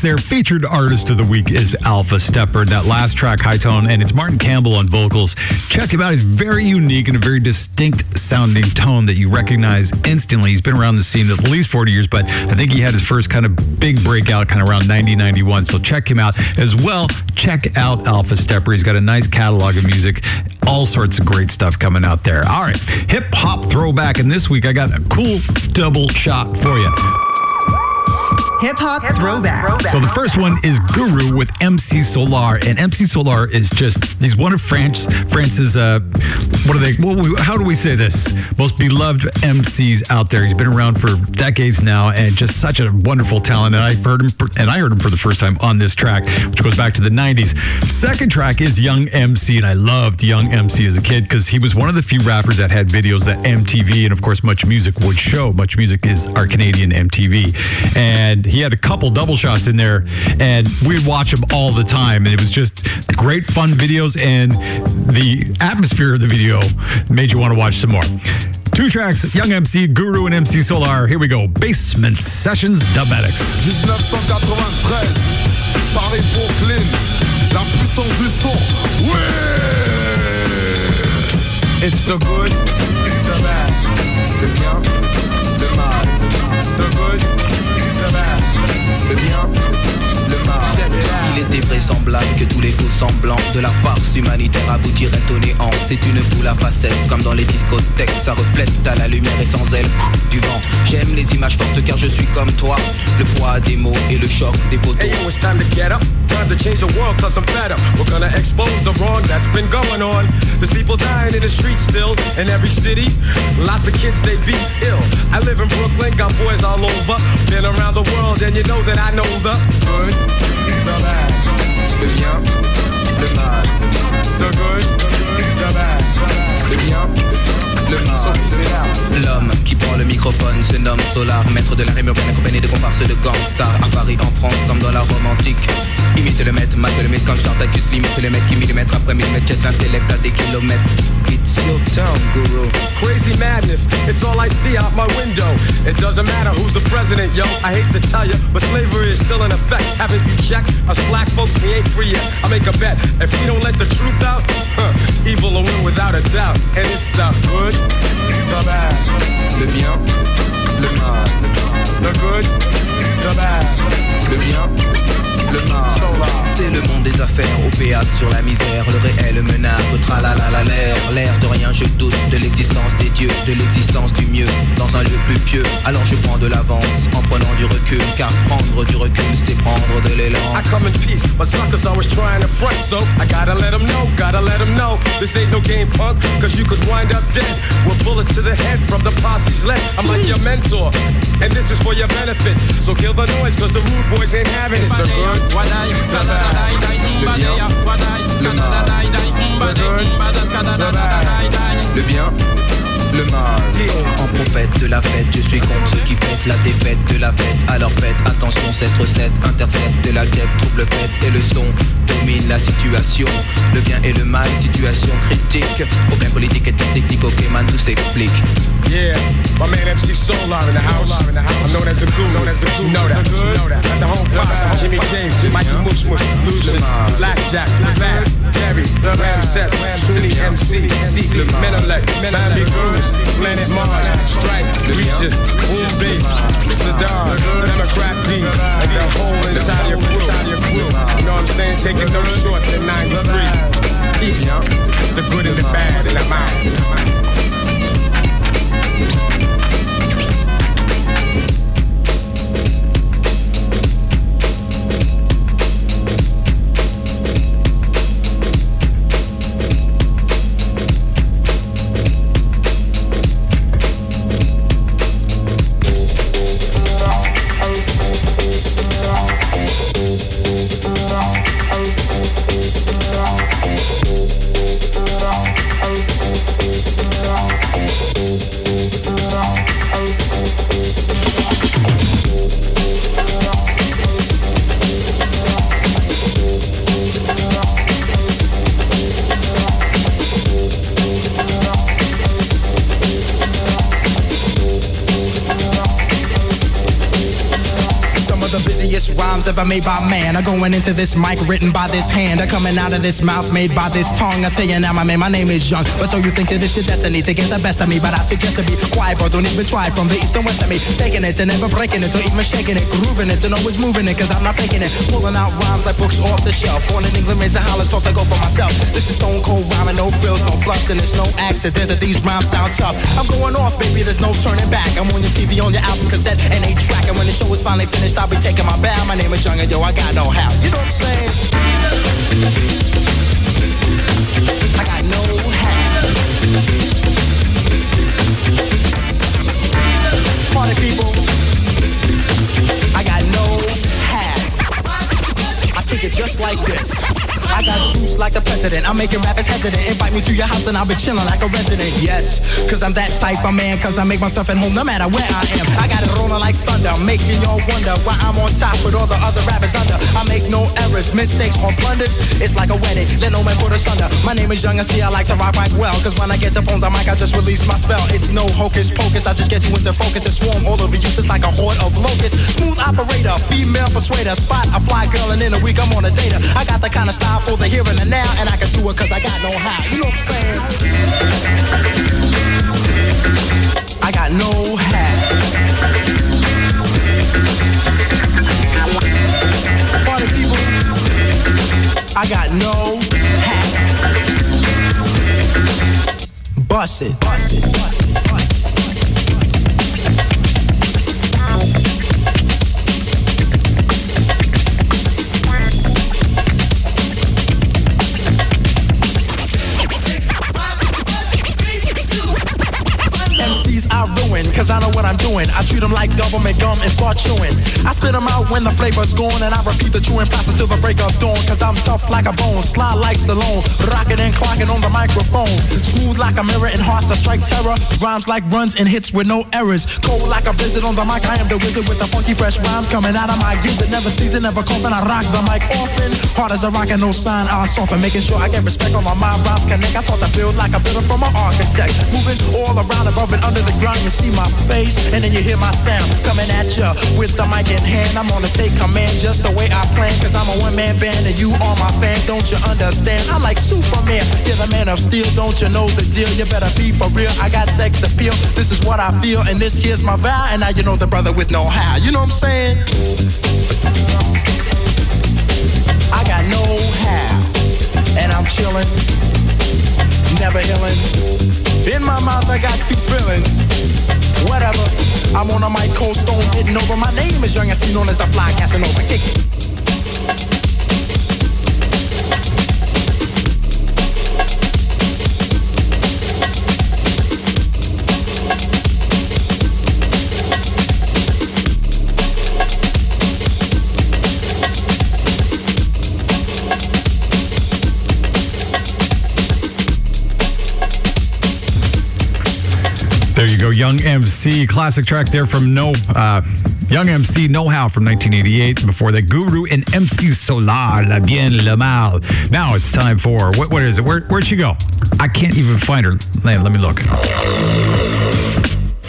Tracks. Featured artist of the week is Alpha Steppa. That last track, High Tone, and it's Martin Campbell on vocals. Check him out. He's very unique and a very distinct sounding tone that you recognize instantly. He's been around the scene at least 40 years, but I think he had his first kind of big breakout kind of around 90, 91. So check him out as well. Check out Alpha Steppa. He's got a nice catalog of music, all sorts of great stuff coming out there. All right, hip hop throwback. And this week I got a cool double shot for you. Hip hop throwback. So the first one is Guru with MC Solaar, and MC Solaar is just he's one of France France's uh, what are they? What, how do we say this? Most beloved MCs out there. He's been around for decades now, and just such a wonderful talent. And I heard him, and I heard him for the first time on this track, which goes back to the '90s. Second track is Young MC, and I loved Young MC as a kid because he was one of the few rappers that had videos that MTV and of course Much Music would show. Much Music is our Canadian MTV, and he had a couple double shots in there, and we'd watch him all the time, and it was just great fun videos, and the atmosphere of the video made you want to watch some more. Two tracks, Young MC, Guru, and MC Solaar. Here we go. Basement Sessions Dubmatics. 1993, Paris Brooklyn, la puissance du son. It's the good, it's the bad, bien, mal. The good, the bad, bien. Il était vraisemblable que tous les faux semblants de la farce humanitaire aboutiraient au néant. C'est une boule à facettes, comme dans les discothèques. Ça reflète à la lumière et sans elle du vent. J'aime les images fortes car je suis comme toi. Le poids des mots et le choc des photos. Hey yo, it's time to get up. Time to change the world cause I'm fed up. We're gonna expose the wrong that's been going on. There's people dying in the streets still in every city. Lots of kids they beat ill. I live in Brooklyn, got boys all over. Been around the world and you know that I know the good, the bad, le bien, le mal. the good, the bad, microphone se nomme Solar, maître de la rime urbaine accompagné de comparses de gangsters. À Paris, en France, comme dans la Rome antique. Imite le maître, mate le maître quand Spartacus limite le mec qui millimètre après millimètre jette l'intellect à des kilomètres. It's your town, guru. Crazy madness, it's all I see out my window. It doesn't matter who's the president, yo. I hate to tell you, but slavery is still in effect. Haven't you checked? Us black folks, we ain't free yet. I make a bet. If we don't let the truth out, huh, evil will win without a doubt. And it's the good, the bad, Le bien, le mal. the good, the bad, Le bien, le mal. C'est le monde des affaires, péage sur la misère, le réel menace, tralala l'air, l'air de rien, je doute de l'existence des dieux, de l'existence du mieux, dans un lieu plus pieux. Alors je prends de l'avance, en prenant du recul, car prendre du recul, c'est prendre de l'élan. I come in peace, but suckers always trying to front, so I gotta let them know, gotta let them know. This ain't no game, punk, cause you could wind up dead with bullets to the head from the posse's leg. I'm like your mentor, and this is for your benefit. So kill the noise, cause the rude boys ain't having it. It's the good, the bad, Le bien, le mal. Le bien, le mal. En prophète de la fête, je suis contre ceux qui fêtent la défaite de la fête. Alors faites attention, cette recette intercepte de la guêpe, trouble fête et le son domine la situation. Le bien et le mal, situation critique. Problème politique et technique, ok man, tout s'explique. Yeah, my man MC Solar in the house. I'm known as the guru. Known as the guru. You know that. You know that. At the home posse, Jimmy James, Mikey Mush Mush, Lucius, Blackjack, Fat, Terry, Ramses, Sunni MC, Secret, Menelec, Bambi Cruz, Planet Mars, Stripe, Reaches, Boom Bass, Zdar, Democrat D, and the whole entire crew. You know what I'm saying? Taking no shorts in 93. Peace. The good and the bad, and I'm out. Ever made by man. I'm going into this mic written by this hand. I'm coming out of this mouth made by this tongue. I tell you now, my man, my name is Young. But so you think that this your destiny to get the best of me. But I suggest to be quiet, bro. Don't even try from the east and west of me. Taking it and never breaking it, or even shaking it. Grooving it and always moving it, cause I'm not faking it. Pulling out rhymes like books off the shelf. Born in England, raised in Holland, thought I go for myself. This is stone cold rhyming, no frills, no fluffs, and it's no accident that these rhymes sound tough. I'm going off, baby, there's no turning back. I'm on your TV, on your album cassette, and eight track. And when the show is finally finished, I'll be taking my bow. My name is Young, and yo, I got no how. You know what I'm saying? I got no how. Party people, I got no how. I think it just like this. I got juice like the president. I'm making rappers hesitant. Invite me to your house and I'll be chilling like a resident. Yes, cause I'm that type of man. Cause I make myself at home no matter where I am. I got it rolling like thunder, making y'all wonder why I'm on top with all the other rappers under. I make no errors, mistakes, or blunders. It's like a wedding, let no man put us under. My name is Young and see I like to rock right well. Cause when I get up on the mic, I just release my spell. It's no hocus pocus, I just get you into focus and swarm all over you just like a horde of locusts. Smooth operator, female persuader, spot a fly girl and in a week I'm on a data. I got the kind of style for the here and the now, and I can do it cause I got no how. You know what I'm saying? I got no how. Party people, I got no how. Bust it. Bust it. Bust it. Bust it. Cause I know what I'm doing. I treat them like government gum and start chewing. I spit them out when the flavor's gone, and I repeat the chewing process till the break of dawn. Cause I'm tough like a bone, sly like Stallone, rocking and clocking on the microphone. Smooth like a mirror and hearts that strike terror. Rhymes like runs and hits with no errors. Cold like a blizzard on the mic, I am the wizard with the funky fresh rhymes coming out of my gizzard. Never season, never coughing, I rock the mic often. Hard as a rock and no sign, I soften. Making sure I get respect on my mind, rhymes connect. I start to build like a builder from an architect. Moving all around above and under the ground, you see my face, and then you hear my sound coming at ya with the mic in hand. I'm on to take command just the way I plan, cause I'm a one man band and you are my fan. Don't you understand? I'm like Superman, you're the man of steel. Don't you know the deal? You better be for real. I got sex appeal. This is what I feel, and this here's my vow. And now you know the brother with no how. You know what I'm saying? I got no how, and I'm chilling, never illin'. In my mouth, I got two feelings. Whatever. I'm on a mic, cold stone, getting over. My name is Young and see known as the Fly Casanova. Kick it. Young MC, classic track there from No uh, Young MC Know How from 1988. Before that, Guru and MC Solaar, La Bien Le Mal. Now it's time for what? What is it? Where, where'd she go? I can't even find her. Let, let me look.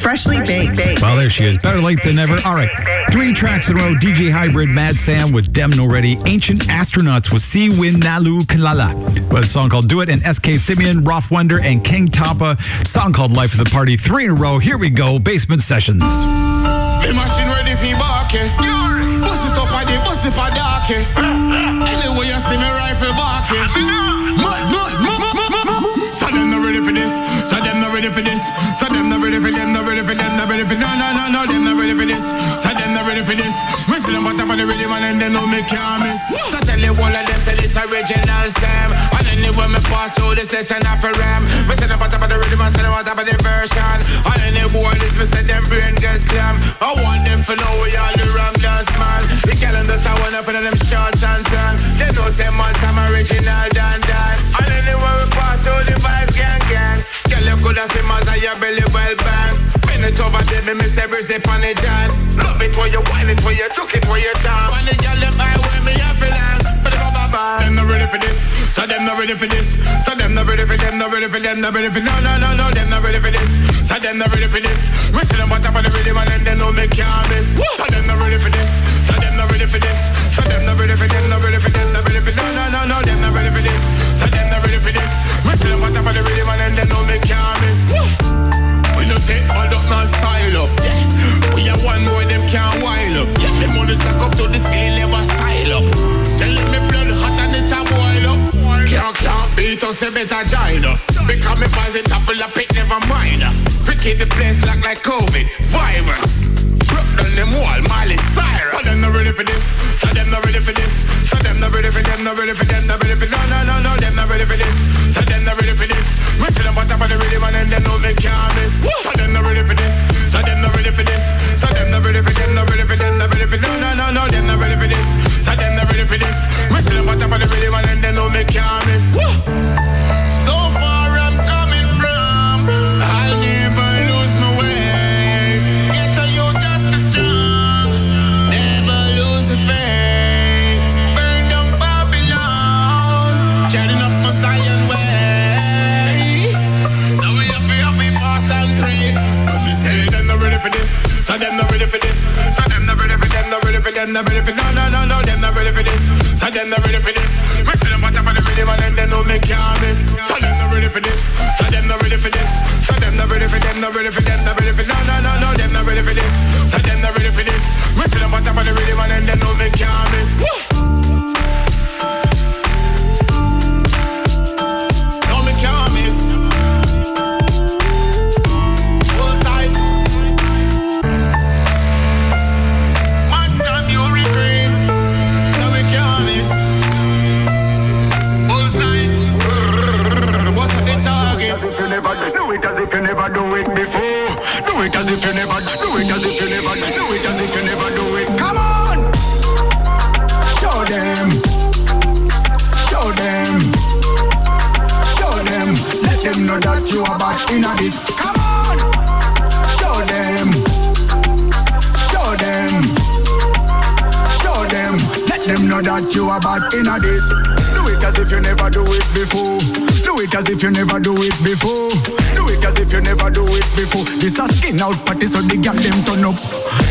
Freshly baked. Well, there she is. Better late than never. All right. Three tracks in a row. DJ Hybrid, Mad Sam with Dem No Ready. Ancient Astronauts with Si Win Nalu Kalala. With a song called Do It. And SK Simeon, Roth Wonder, and King Tapa. Song called Life of the Party. Three in a row. Here we go. Basement Sessions. Me machine ready for barky. Eh? Bust it up a day, bust it for darky. Eh? Anyway, you see me rifle barky. Eh? Mud, mud, mud, mud, mud, mud. So them not ready for this. So them not ready for this. Them ready for them. Not ready for them. Not ready for no, no, no, no. Them not ready for this. So them not ready for this. Me see them bottom of the rhythm and they know me can't miss. So tell you all of them say this original stem. And anyway me pass through the session off a ram. Me see them bottom of the rhythm and say them on top of the version. And any boy this me say them brain get slam. I want them to know we all the wrong dance man. The calendars I want up in them shorts and tan. They know say man I'm original dan dan. And anyway we pass through the vibes gang it me say brace it on the jan. Love it when you whine it when you juke it when you jam. And the girl them I wear me have to dance. But ba ba ba. Them not ready for this. So them not ready for this. So them not ready for them. Not ready for them. Not ready for no no no no. Them not ready for this. So them not ready for this. Me see them bottom of the rhythm and then they know me can't miss. So them not ready for this. So them not ready for this. So them not ready for them, not ready for them, not ready for no, no, no, no, them not ready for this. So them not ready for this. Me see them on top of the rhythm and then they know me can't miss. We no take all up, now style up. Yeah. We are one more, them can't wild up. Yeah. Them money stack up to the ceiling, never style up. Tell me blood hot and it a boil up. Can't, can't beat us, they better join us. Because me boys it up full of pick, never mind us. We keep the place locked like COVID, virus. Broke down them wall, Miley Cyrus. So them not ready for this. So them not ready for this. So them not ready for them, not ready for them, not ready for no, no, no, no, them not ready for this. So them not ready for this. We see them on top of the rhythm and then they know me can't miss. So them not ready for this. So them not ready for this. So them not ready for them, not ready for them, not ready for no, no, no, no, them not ready for this. So them not ready for this. We see them on top of the rhythm and then they know me can't miss. So for this, so them not ready for this, so them not ready for them, not ready for them, not ready for no, no, no, no, them not ready for this, so them not ready for this. Me see them on top of the rhythm and they know me can't miss. So them not ready for this, so them not ready for this, so them not ready for them, not ready for them, not ready for no, no, no, no, them not ready for this, so them not ready for this. Me see them on top of the rhythm and they know me can't miss. If you never do it as if you never do it as if you never do it. Come on! Show them. Show them. Show them. Let them know that you are back in a this. Come on! Show them. Show them. Show them. Let them know that you are back in a this. Do it as if you never do it before. Do it as if you never do it before. Do it as if you never do it before. This a skin out party so the girl them turn up.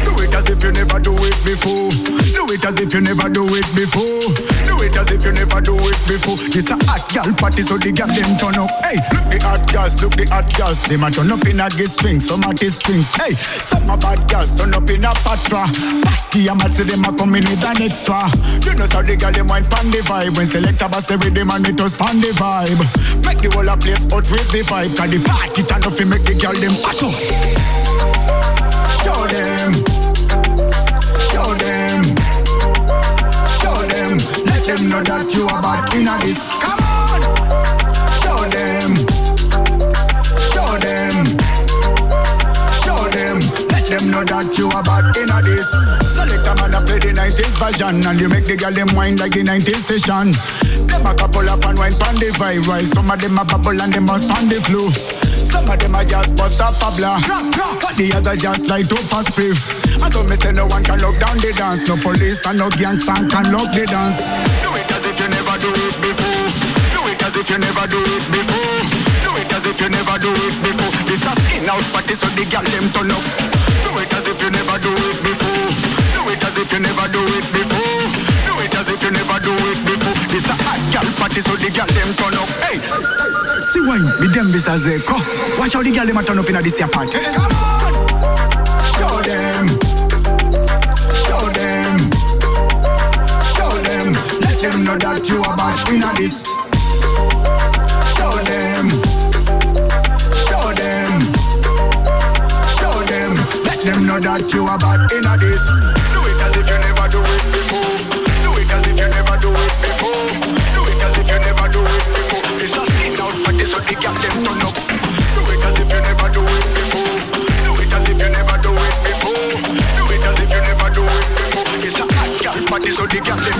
Do it as if you never do it before. Do it as if you never do it before. It as if you never do it before. This a hot girl party so the girl them turn up. Hey, look the hot girls, look the hot girls. Them a turn up in a gay swing, some a strings. Hey, some a bad girls turn up in a patra. Party a mad say them a come in with an extra. You know how the girl them wine pan the vibe when select a bust the rhythm and it pan the vibe. Make the whole a place out with the vibe. Cause the party turn up make the girl them hot up. Know that you are back in this. Come on. Show them. Show them. Show them. Let them know that you are back in this. So let a man a play the 90s version and you make the girl them wine like the 90s session. Them a couple up and wine pon the vibe while some of them a bubble and them must pon the flow. Some of them a just bust up a blah. But the other just like to pass spiff. And so me say no one can lock down the dance. No police and no gangster can lock the dance. Do it as if you never do it before. Do it as if you never do it before. Do it as if you never do it before. This a skin out party so the girl them turn up. Do it as if you never do it before. Do it as if you never do it before. Do it as if you never do it before. This a hot girl party so the girl them turn up. Hey, see wine, me them a zeko. Watch how the girl them a turn up in a this here party. Come on, show them, them know that you are back in a this. Show them, show them, show them. Let them know that you are back in a this. Do it as if you never do it before. Do it as if you never do it before. Do it as if you never do it before. It's a skin out party so the girl them turn up. Do it as if you never do it before. Do it as if you never do it before. Do it as if you never do it before. It's a hot girl party so the girl them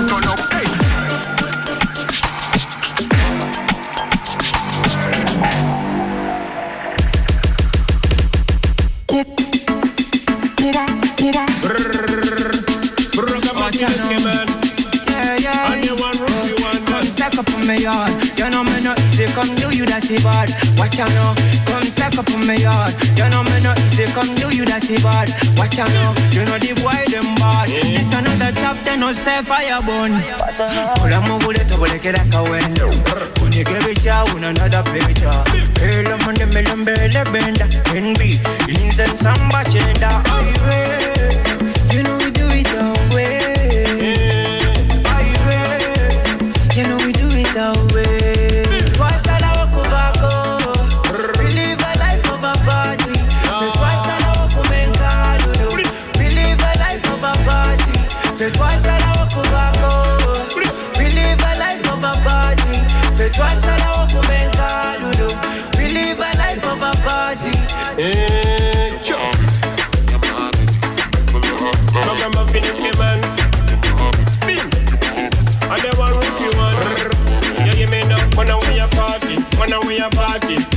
me yard. You know me no easy, come do you that bad. Watch out now, come suck up on me yard. You know me no easy, come do you that bad. Watch out now, you know the boy them bad. This another they no say fire burn. Pull mo bullet, bullet get like a window. When you give it out, another picture. Hell, I'm on the million belly bender. NB, ins and samba chenda.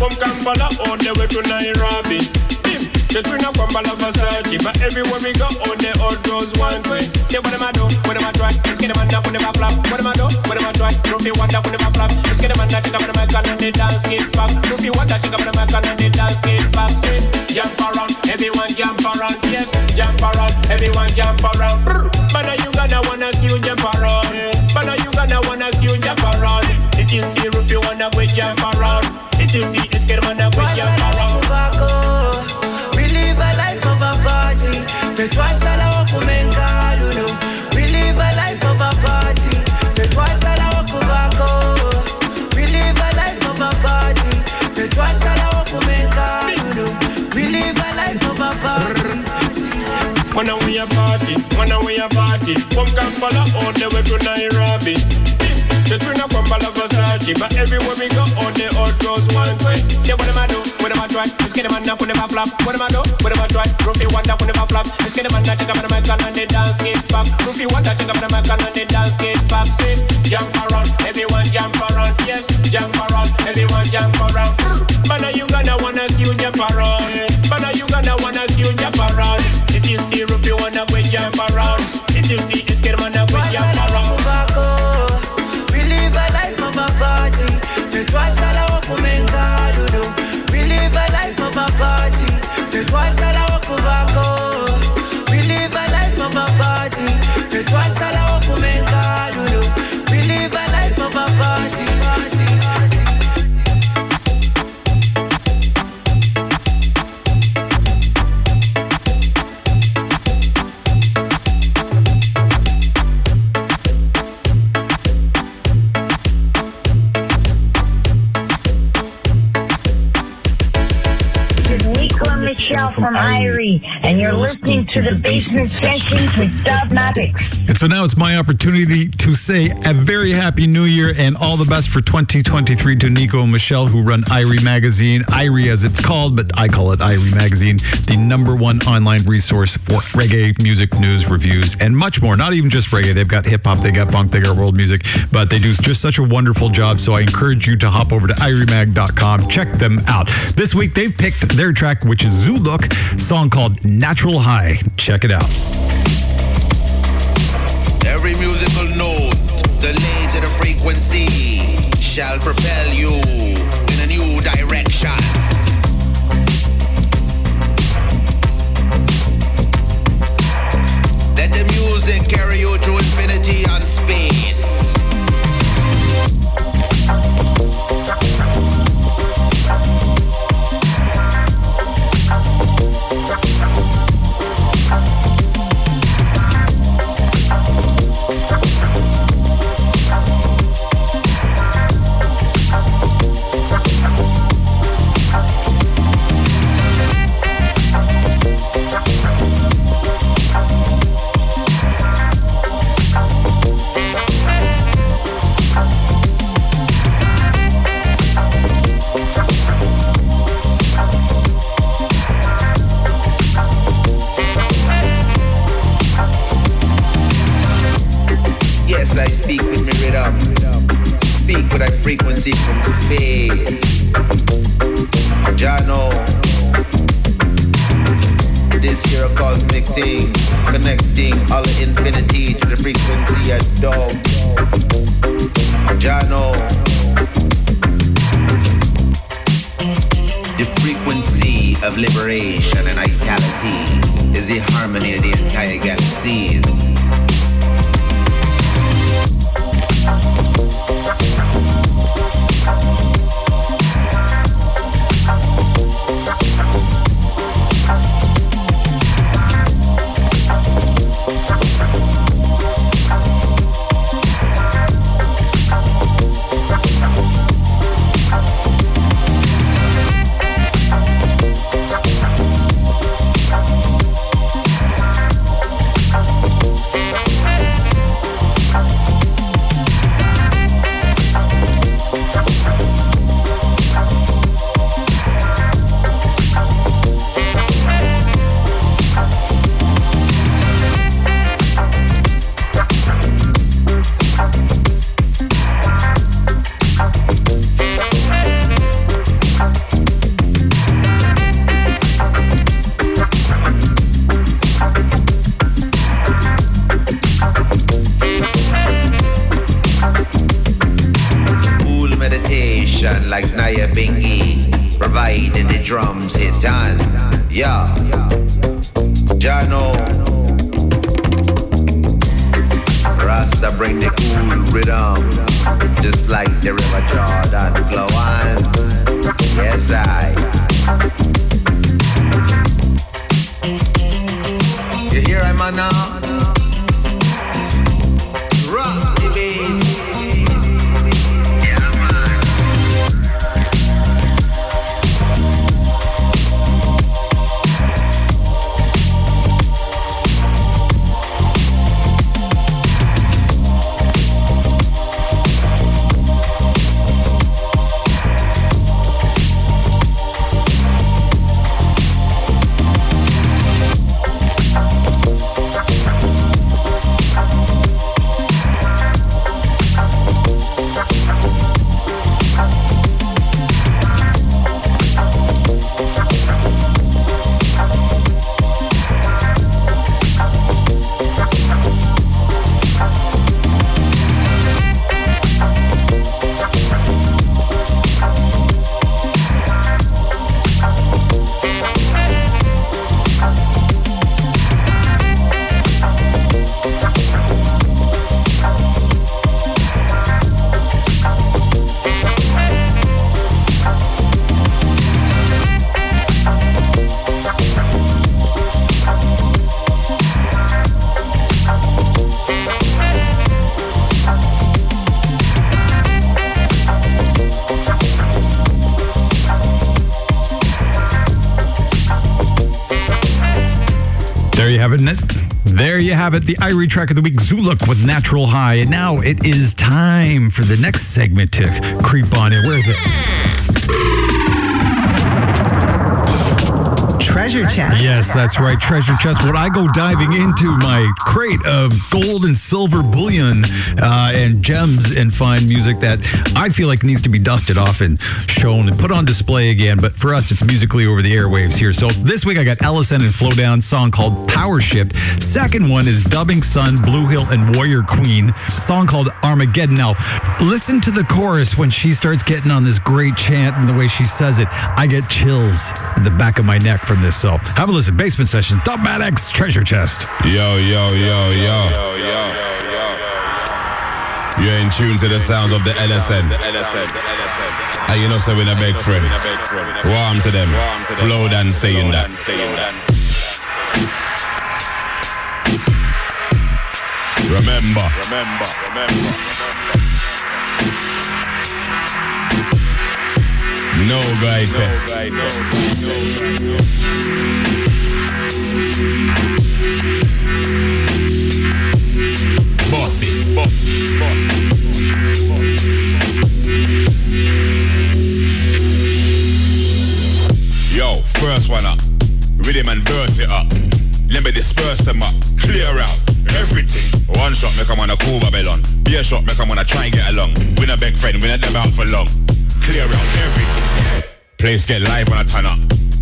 From Kampala all the way to Nairobi. Bim. The twin of Kampala Versace, but everywhere we go, all the old goes one way. Say what am I do? What am I try? Let's get them on up, what am I flap? What am I do? What am I try? Ruffy wonder, what am I flap? Let's get them on up, take up the mic and they dance, get back. Ruffy wonder, take up the mic and they dance, get back. Say, jump around, everyone jump around, yes, jump around, everyone jump around. Brr. Man, you gonna wanna see you jump around. Man, you gonna wanna see you jump around. If you see Ruffy wanna go jump around. If you see Isker wanna go jump around. A party. Twice a la wakumenga lulu. We live a life of a party. Twice a la wakubako. We live a life of a party. Twice a la wakumenga lulu. We live a life of a party. When we a party, when we a party From Kampala all the way to Nairobi The twin of Kampala Versace But everywhere we go, all the old girls one way Say what am I do, what am I try? Let's get them on up, what I flap What am I do, what am I try? Ruffy wonder, what am I flap Let's get them on up, take up the mic and they dance, get pop back Ruffy wonder, take up the mic and they dance, get back. Say, jump around, everyone jump around. Yes, jump around, everyone jump around. Hmm, man, are you gonna wanna see you jump around? Man, are you gonna wanna see you jump around? If you see Ruffy wanna go jump around. If you see Basement Sessions with Dubmatix. And so now it's my opportunity to say a very happy new year and all the best for 2023 to Nico and Michelle, who run Irie Magazine. Irie, as it's called, but I call it Irie Magazine, the number one online resource for reggae music news, reviews, and much more. Not even just reggae. They've got hip hop, they got funk, they got world music, but they do just such a wonderful job. So I encourage you to hop over to iriemag.com, check them out. This week they've picked their track, which is Zuluk, song called Natural High. Check it out. Every musical note, delayed to the frequency, shall propel you in a new direction. Let the music carry you through infinity and have it. The Irie track of the week, Zuluk with Natural High. And now it is time for the next segment to creep on in. Where is it? Treasure chest. Yes, that's right. Treasure chest. When I go diving into my crate of gold and silver bullion uh, and gems and find music that I feel like needs to be dusted off and shown and put on display again. But for us, it's musically over the airwaves here. So this week I got Ellison and Flowdan song called Power Shift. Second one is Dubbing Sun, Blue Hill, and Warrior Queen song called Armageddon. Now, listen to the chorus when she starts getting on this great chant and the way she says it. I get chills in the back of my neck from this. So have a listen. Basement Sessions, Dubmatix's Treasure Chest. Yo, yo, yo, yo. You're in tune to the sounds of the LSN. And you know, so in a big friend. Warm to them. Flow than saying that. Remember. Remember. Remember. No guy test. Bossy. Yo, first one up. Rhythm and verse it up. Let me disperse them up. Clear out everything. One shot make 'em wanna cool Babylon. Beer shot make 'em wanna try and get along. Win a big friend, win at them out for long. Clear out everything. Place get live when I turn up.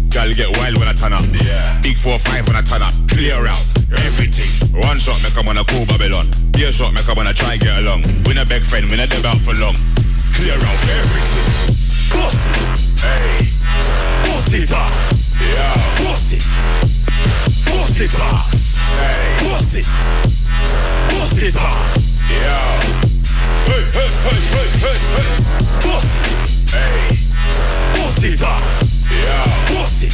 Girl get wild when I turn up. Yeah. Big four five when I turn up. Clear out everything. One shot make 'em wanna cool Babylon. Beer shot make 'em wanna try get along. Win a big friend, win a deb out for long. Clear out everything. Boss. Hey. Boss it up. Yeah. Boss it. Boss it up. Hey. Boss it. Boss it up. Yeah. Hey, hey, hey, hey, hey, hey. Boss it. Hey. Boss it up. Yeah. Boss it.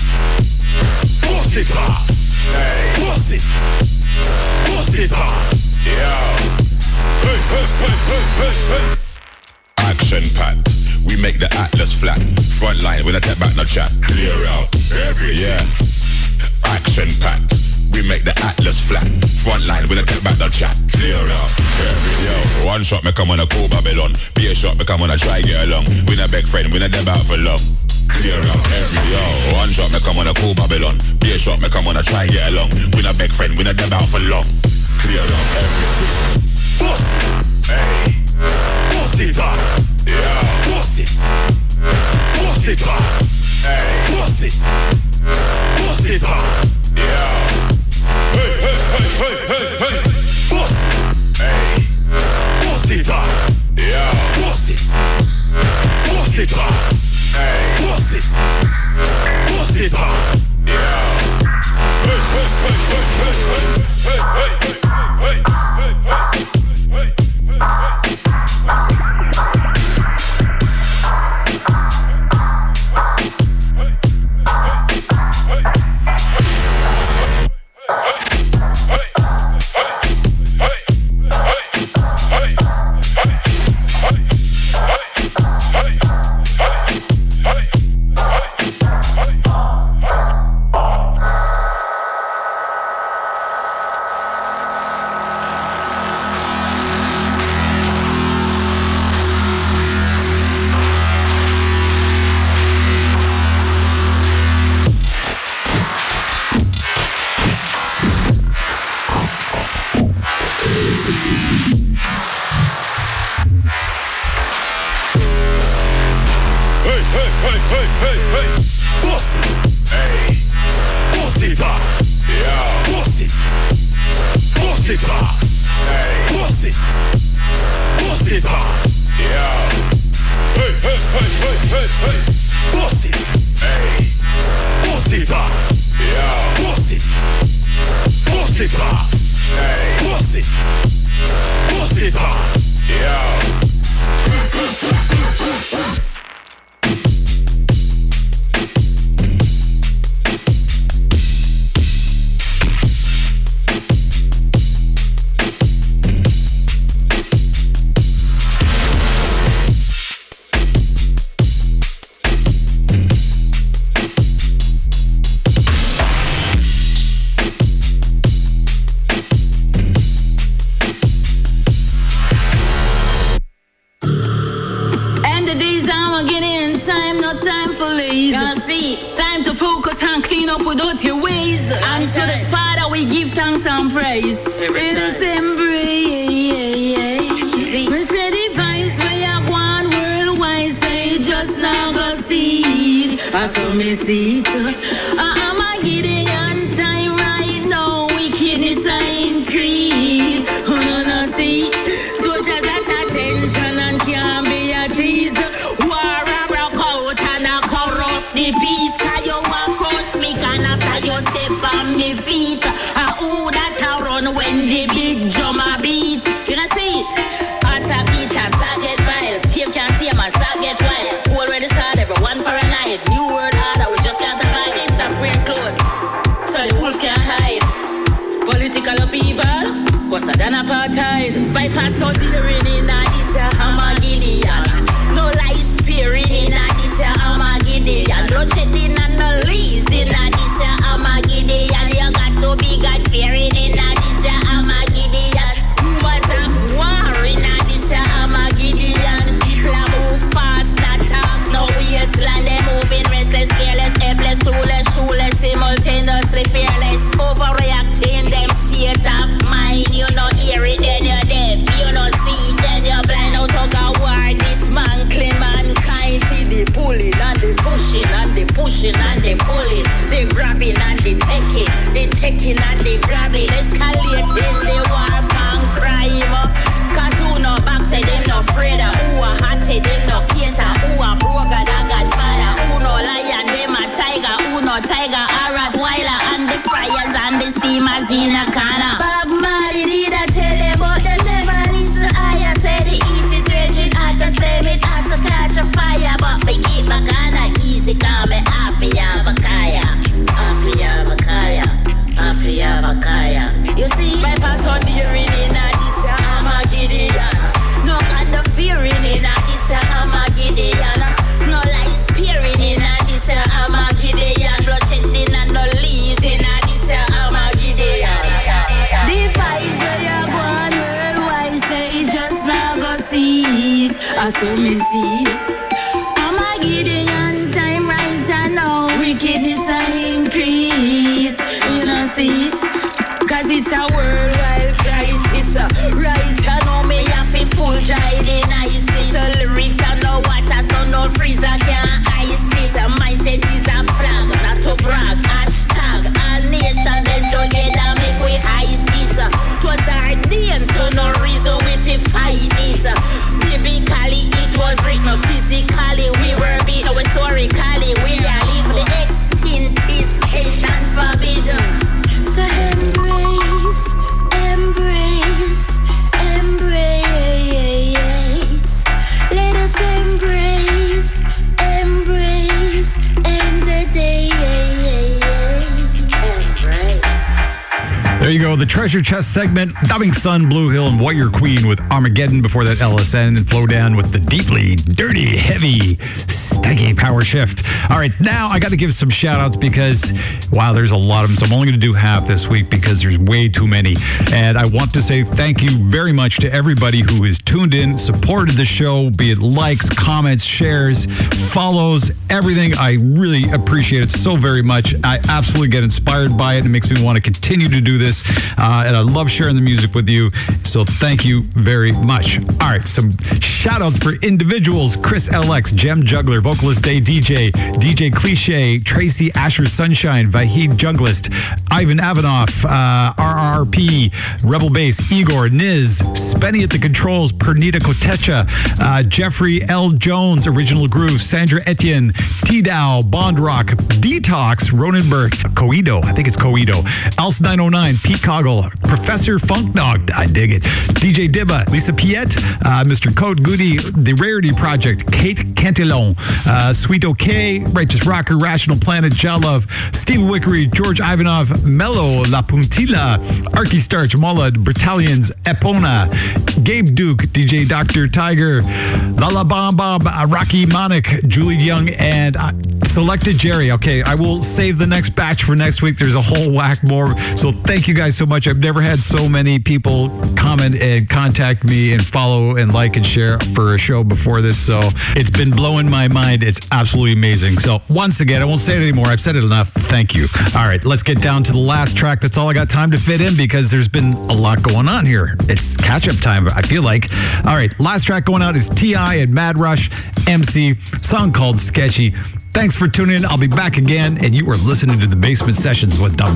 Boss it up. Hey. Boss it. Boss it up. Yeah. Hey, hey, hey, hey, hey, hey. Action packed. We make the atlas flat. Front line with a step back, no chat. Clear out. Every yeah. Action packed. We make the atlas flat. Front line with a step back, no chat. Clear. Every yo. One shot me come on a cool Babylon. Be a shot me come on a try get along. Win a big friend, win a deb out for love. Clear out every yo. One shot me come on a cool Babylon. Be a shot me come on a try get along. Win a big friend, win a deb out for love. Clear out everything. Boss. Hey. Boss it up. Yeah. Boss it. Boss it up. Hey. Boss it. Boss it up. Yeah what's it up I saw me see Sunday treasure chest segment, Dubbing Sun, Blue Hill, and Warrior Queen with Armageddon before that LSN and Flowdan with the deeply dirty, heavy, stanky power shift. All right, now I got to give some shout outs because, wow, there's a lot of them. So I'm only going to do half this week because there's way too many. And I want to say thank you very much to everybody who has tuned in, supported the show, be it likes, comments, shares, follows, everything. I really appreciate it so very much. I absolutely get inspired by it. It makes me want to continue to do this. Uh, and I love sharing the music with you. So thank you very much. All right, some shout outs for individuals Chris LX, Gem Juggler, Vocalist Day DJ, DJ Cliche, Tracy Asher Sunshine, Vahid Junglist, Ivan Avanoff, uh, RRP, Rebel Bass, Igor, Niz, Spenny at the Controls, Pernita Kotecha, uh, Jeffrey L. Jones, Original Groove, Sandra Etienne, T Dow, Bond Rock, Detox, Ronenberg, Coido, I think it's Coido, Else 909, Pete Coggle, Professor Funknog, I dig it, DJ Dibba, Lisa Piet, uh, Mr. Code Goody, The Rarity Project, Kate Cantillon, uh, Sweet OK, Righteous Rocker, Rational Planet, Jalove, Steve Wickery, George Ivanov, Mello, La Puntilla, Arky Starch, Mullad, Battalions, Epona, Gabe Duke, DJ Dr. Tiger, Lala Bomb Bomb, uh, Rocky Monic, Julie Young, and uh, Selected Jerry. Okay, I will save the next batch for next week. There's a whole whack more. So thank you guys so much. I've never had so many people comment and contact me and follow and like and share for a show before this. So it's been blowing my mind. It's absolutely amazing. So once again, I won't say it anymore. I've said it enough. Thank you. All right, let's get down to the last track. That's all I got time to fit in because there's been a lot going on here. It's catch up time, I feel like. All right, last track going out is T.I. and Mad Rush MC, song called Sketchy. Thanks for tuning in. I'll be back again, and you are listening to the Basement Sessions with. I